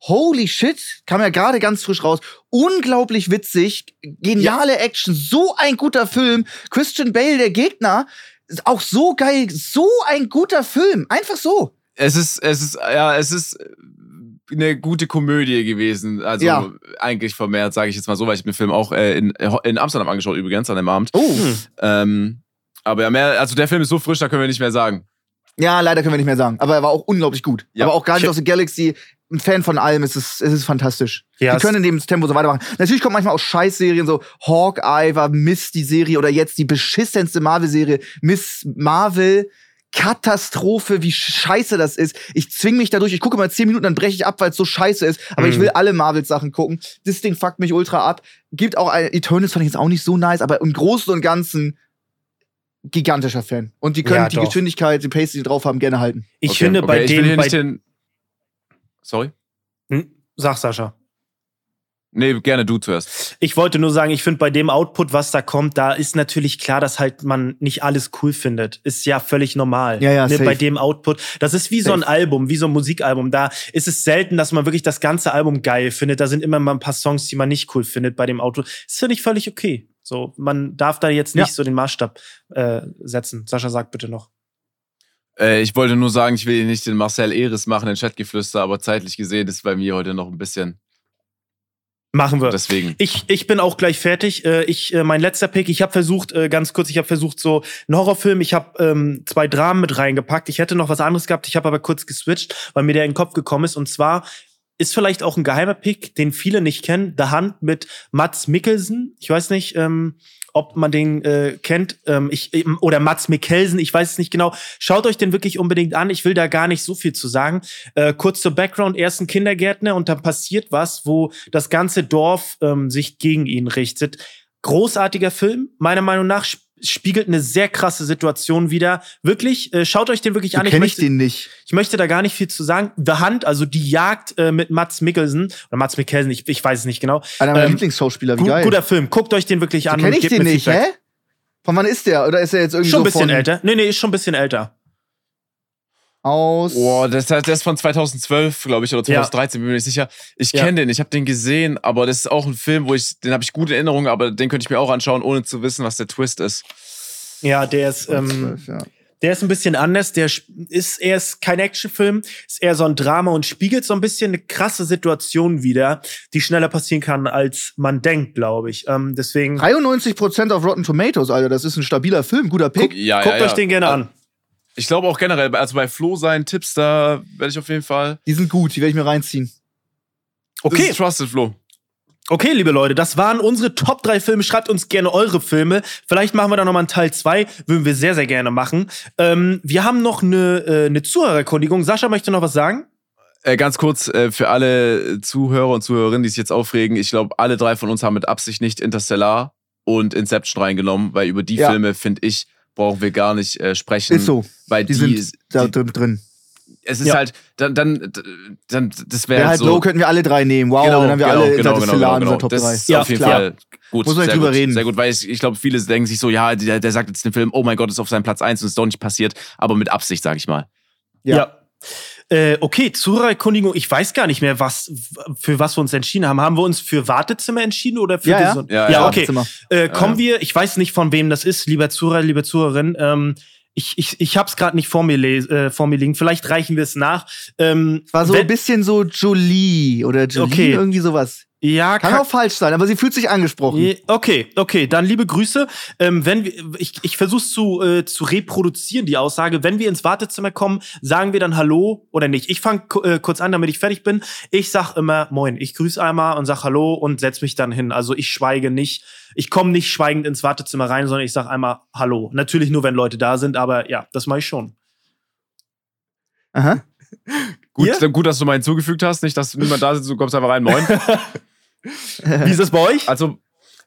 holy shit, kam ja gerade ganz frisch raus. Unglaublich witzig, geniale ja. Action, so ein guter Film. Christian Bale, der Gegner, auch so geil, so ein guter Film. Einfach so. Es ist, es ist, ja, es ist eine gute Komödie gewesen. Also ja. eigentlich vermehrt, sage ich jetzt mal so, weil ich den Film auch äh, in, in Amsterdam angeschaut übrigens an dem Abend. Oh. Hm. Ähm, aber ja, mehr, also der Film ist so frisch, da können wir nicht mehr sagen. Ja, leider können wir nicht mehr sagen. Aber er war auch unglaublich gut. Ja. Aber auch Guardians of the Galaxy, ein Fan von allem, es ist, es ist fantastisch. Ja, die können in dem Tempo so weitermachen. Natürlich kommt manchmal auch Scheißserien, so Hawkeye war Miss die Serie oder jetzt die beschissenste Marvel-Serie, Miss Marvel Katastrophe, wie scheiße das ist. Ich zwing mich dadurch, ich gucke mal zehn Minuten, dann breche ich ab, weil es so scheiße ist. Aber mhm. ich will alle Marvel-Sachen gucken. Das Ding fuckt mich ultra ab. Gibt auch ein Eternals fand ich jetzt auch nicht so nice, aber im Großen und Ganzen gigantischer Fan. Und die können ja, die Geschwindigkeit, die Pace, die sie drauf haben, gerne halten. Ich okay. finde bei okay, dem. Bei den Sorry? Hm? Sag, Sascha. Nee, gerne du zuerst. Ich wollte nur sagen, ich finde bei dem Output, was da kommt, da ist natürlich klar, dass halt man nicht alles cool findet. Ist ja völlig normal. Ja, ja, ne, bei dem Output. Das ist wie safe. so ein Album, wie so ein Musikalbum. Da ist es selten, dass man wirklich das ganze Album geil findet. Da sind immer mal ein paar Songs, die man nicht cool findet bei dem Output. Ist finde ich völlig okay. So, man darf da jetzt nicht ja. so den Maßstab äh, setzen. Sascha, sag bitte noch. Äh, ich wollte nur sagen, ich will nicht den Marcel Eris machen, den Chatgeflüster, aber zeitlich gesehen ist bei mir heute noch ein bisschen Machen wir. Deswegen. Ich, ich bin auch gleich fertig. Äh, ich, äh, mein letzter Pick, ich habe versucht, äh, ganz kurz, ich habe versucht, so einen Horrorfilm, ich habe ähm, zwei Dramen mit reingepackt. Ich hätte noch was anderes gehabt, ich habe aber kurz geswitcht, weil mir der in den Kopf gekommen ist. Und zwar ist vielleicht auch ein geheimer Pick, den viele nicht kennen. The Hand mit Mats Mikkelsen. Ich weiß nicht, ähm, ob man den äh, kennt. Ähm, ich, oder Mats Mikkelsen, ich weiß es nicht genau. Schaut euch den wirklich unbedingt an. Ich will da gar nicht so viel zu sagen. Äh, kurz zur Background. Er ist ein Kindergärtner und dann passiert was, wo das ganze Dorf ähm, sich gegen ihn richtet. Großartiger Film, meiner Meinung nach spiegelt eine sehr krasse Situation wieder. Wirklich, äh, schaut euch den wirklich du an. Ich, kenn möchte, ich den nicht. Ich möchte da gar nicht viel zu sagen. The Hunt, also die Jagd äh, mit Mats Mikkelsen oder Mats Mikkelsen, ich, ich weiß es nicht genau. Einer meiner ähm, Lieblingsschauspieler, wie gu geil. Guter Film, guckt euch den wirklich an. Kenn ich den nicht, hä? Von wann ist der? Oder ist er jetzt irgendwie Schon ein so bisschen älter. Nee, nee, ist schon ein bisschen älter aus. Boah, das, das ist von 2012, glaube ich, oder 2013, ja. bin mir nicht sicher. Ich kenne ja. den, ich habe den gesehen, aber das ist auch ein Film, wo ich, den habe ich gute Erinnerungen, aber den könnte ich mir auch anschauen, ohne zu wissen, was der Twist ist. Ja, der ist, ähm, 12, ja. der ist ein bisschen anders. Der ist, er ist kein Actionfilm, ist eher so ein Drama und spiegelt so ein bisschen eine krasse Situation wieder, die schneller passieren kann, als man denkt, glaube ich. Ähm, deswegen. 93% auf Rotten Tomatoes, Alter. Das ist ein stabiler Film, guter Pick. Guck, ja, Guckt euch den gerne an. Ich glaube auch generell, also bei Flo seinen Tipps, da werde ich auf jeden Fall. Die sind gut, die werde ich mir reinziehen. Okay. Trusted Flo. Okay, liebe Leute, das waren unsere Top 3 Filme. Schreibt uns gerne eure Filme. Vielleicht machen wir da nochmal einen Teil 2. Würden wir sehr, sehr gerne machen. Ähm, wir haben noch eine, äh, eine Zuhörererkundigung. Sascha möchte noch was sagen? Äh, ganz kurz äh, für alle Zuhörer und Zuhörerinnen, die sich jetzt aufregen. Ich glaube, alle drei von uns haben mit Absicht nicht Interstellar und Inception reingenommen, weil über die ja. Filme, finde ich, brauchen wir gar nicht äh, sprechen. Ist so. Weil die, die sind da die, drin. Es ist ja. halt, dann, dann, dann das wäre wär halt so. Low könnten wir alle drei nehmen. Wow, genau, dann haben wir genau, alle genau, genau, genau, genau. Top das 3. ist ja, auf jeden klar. Fall gut. Muss man drüber gut, reden. Sehr gut, weil ich, ich glaube, viele denken sich so, ja, der, der sagt jetzt den Film, oh mein Gott, ist auf seinem Platz 1 und ist doch nicht passiert, aber mit Absicht, sag ich mal. ja. ja. Äh, okay, Zuhörererkundigung, ich weiß gar nicht mehr, was, für was wir uns entschieden haben. Haben wir uns für Wartezimmer entschieden oder für ja, ja? Ja, ja, okay. Äh, kommen wir, ich weiß nicht, von wem das ist, lieber Zuhörer, liebe Zuhörerin. Ähm, ich, ich, ich hab's gerade nicht vor mir, äh, vor mir liegen. Vielleicht reichen wir es nach. Ähm, War so ein bisschen so Jolie oder Jolie, okay. irgendwie sowas. Ja, kann, kann, auch falsch sein, aber sie fühlt sich angesprochen. Okay, okay, dann liebe Grüße. Ähm, wenn wir, ich, ich versuche zu, äh, zu reproduzieren die Aussage. Wenn wir ins Wartezimmer kommen, sagen wir dann Hallo oder nicht. Ich fange äh, kurz an, damit ich fertig bin. Ich sag immer Moin. Ich grüße einmal und sag Hallo und setz mich dann hin. Also ich schweige nicht. Ich komme nicht schweigend ins Wartezimmer rein, sondern ich sag einmal Hallo. Natürlich nur, wenn Leute da sind, aber ja, das mache ich schon. Aha. Gut, yeah? gut, dass du mal hinzugefügt hast. Nicht, dass niemand da sitzt, du kommst einfach rein. Moin. Wie ist das bei euch? Also,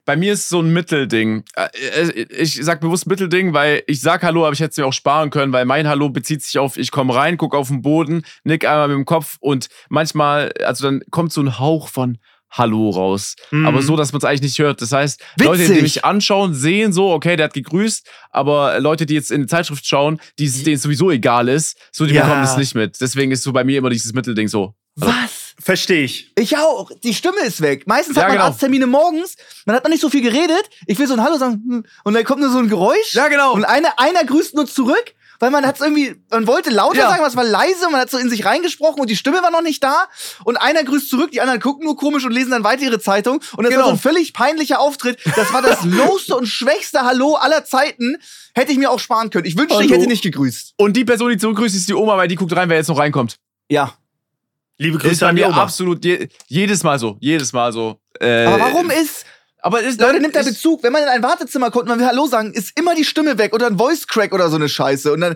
bei mir ist es so ein Mittelding. Äh, äh, ich sag bewusst Mittelding, weil ich sag Hallo, aber ich hätte es mir auch sparen können, weil mein Hallo bezieht sich auf, ich komme rein, gucke auf den Boden, nick einmal mit dem Kopf und manchmal, also dann kommt so ein Hauch von Hallo raus. Mhm. Aber so, dass man es eigentlich nicht hört. Das heißt, Witzig. Leute, die mich anschauen, sehen so, okay, der hat gegrüßt, aber Leute, die jetzt in die Zeitschrift schauen, die, denen es sowieso egal ist, so, die ja. bekommen das nicht mit. Deswegen ist so bei mir immer dieses Mittelding so. Was? Verstehe ich. Ich auch. Die Stimme ist weg. Meistens ja, hat man genau. Arzttermine morgens, man hat noch nicht so viel geredet. Ich will so ein Hallo sagen hm, und dann kommt nur so ein Geräusch. Ja, genau. Und einer, einer grüßt nur zurück, weil man hat irgendwie, man wollte lauter ja. sagen, was war leise, man hat so in sich reingesprochen und die Stimme war noch nicht da. Und einer grüßt zurück, die anderen gucken nur komisch und lesen dann weiter ihre Zeitung. Und das genau. war so ein völlig peinlicher Auftritt. Das war das lowste und schwächste Hallo aller Zeiten. Hätte ich mir auch sparen können. Ich wünschte, Hallo. ich hätte nicht gegrüßt. Und die Person, die zurückgrüßt, ist die Oma, weil die guckt rein, wer jetzt noch reinkommt. Ja. Liebe Grüße ist bei mir absolut je, jedes Mal so, jedes Mal so. Äh, aber warum ist aber ist, Leute, nimmt der Bezug, wenn man in ein Wartezimmer kommt und man will Hallo sagen, ist immer die Stimme weg oder ein Voice Crack oder so eine Scheiße und dann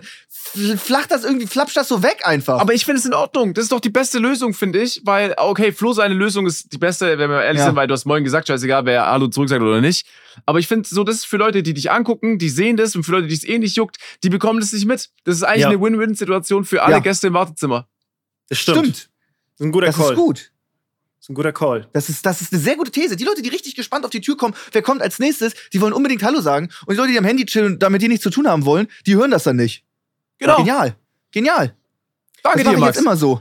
flacht das irgendwie, flapscht das so weg einfach. Aber ich finde es in Ordnung. Das ist doch die beste Lösung, finde ich, weil, okay, Flo, seine Lösung ist die beste, wenn wir ehrlich ja. sind, weil du hast morgen gesagt, scheißegal, wer Hallo zurück sagt oder nicht. Aber ich finde so, das ist für Leute, die dich angucken, die sehen das und für Leute, die es eh nicht juckt, die bekommen das nicht mit. Das ist eigentlich ja. eine Win-Win-Situation für alle ja. Gäste im Wartezimmer. Das stimmt. stimmt. Das ist ein guter das Call. Das ist gut. Das ist ein guter Call. Das ist, das ist eine sehr gute These. Die Leute, die richtig gespannt auf die Tür kommen, wer kommt als nächstes, die wollen unbedingt Hallo sagen. Und die Leute, die am Handy chillen und damit die nichts zu tun haben wollen, die hören das dann nicht. Genau. Genial. Genial. Danke das dir, Max. jetzt immer so.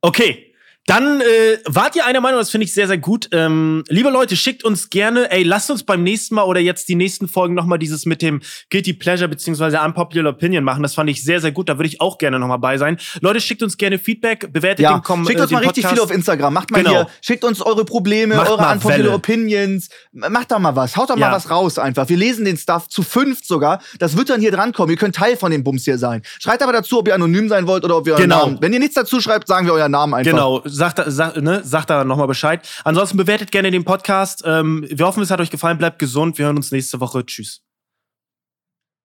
Okay, dann äh, wart ihr einer Meinung, das finde ich sehr, sehr gut. Ähm, liebe Leute, schickt uns gerne, ey, lasst uns beim nächsten Mal oder jetzt die nächsten Folgen nochmal dieses mit dem Guilty Pleasure beziehungsweise Unpopular Opinion machen. Das fand ich sehr, sehr gut. Da würde ich auch gerne nochmal bei sein. Leute, schickt uns gerne Feedback, bewertet ja, den Kommentar. Schickt uns äh, mal richtig viel auf Instagram. Macht mal genau. hier, schickt uns eure Probleme, Macht eure Unpopular Welle. Opinions. Macht da mal was. Haut da Ja. mal was raus einfach. Wir lesen den Stuff zu fünft sogar. Das wird dann hier drankommen. Ihr könnt Teil von dem Bums hier sein. Schreibt aber dazu, ob ihr anonym sein wollt oder ob euren Genau. Namen. Wenn ihr nichts dazu schreibt, sagen wir euren Namen einfach. Genau, sagt, sagt, ne, sagt da nochmal Bescheid. Ansonsten bewertet gerne den Podcast. Ähm, wir hoffen, es hat euch gefallen. Bleibt gesund. Wir hören uns nächste Woche. Tschüss.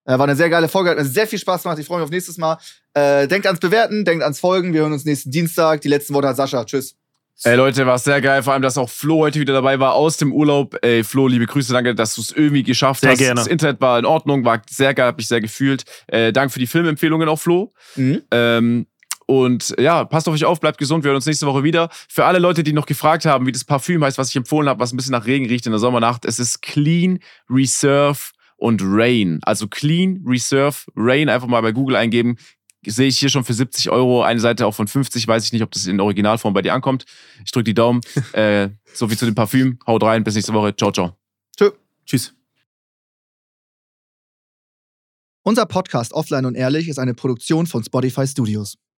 Äh, war eine sehr geile Folge, hat mir sehr viel Spaß gemacht. Ich freue mich auf nächstes Mal. Äh, denkt ans Bewerten, denkt ans Folgen. Wir hören uns nächsten Dienstag. Die letzten Worte hat Sascha. Tschüss. Ey Leute, war sehr geil, vor allem, dass auch Flo heute wieder dabei war aus dem Urlaub. Ey Flo, liebe Grüße, danke, dass du es irgendwie geschafft sehr hast. Gerne. Das Internet war in Ordnung, war sehr geil, hab mich sehr gefühlt. Äh, danke für die Filmempfehlungen auch, Flo. Mhm. Ähm, und ja, passt auf euch auf, bleibt gesund. Wir hören uns nächste Woche wieder. Für alle Leute, die noch gefragt haben, wie das Parfüm heißt, was ich empfohlen habe, was ein bisschen nach Regen riecht in der Sommernacht, es ist Clean Reserve und Rain. Also Clean Reserve Rain einfach mal bei Google eingeben sehe ich hier schon für 70 Euro. Eine Seite auch von 50. Weiß ich nicht, ob das in Originalform bei dir ankommt. Ich drücke die Daumen. äh, so viel zu dem Parfüm. Haut rein. Bis nächste Woche. Ciao, ciao. Tschö. Tschüss. Unser Podcast Offline und Ehrlich ist eine Produktion von Spotify Studios.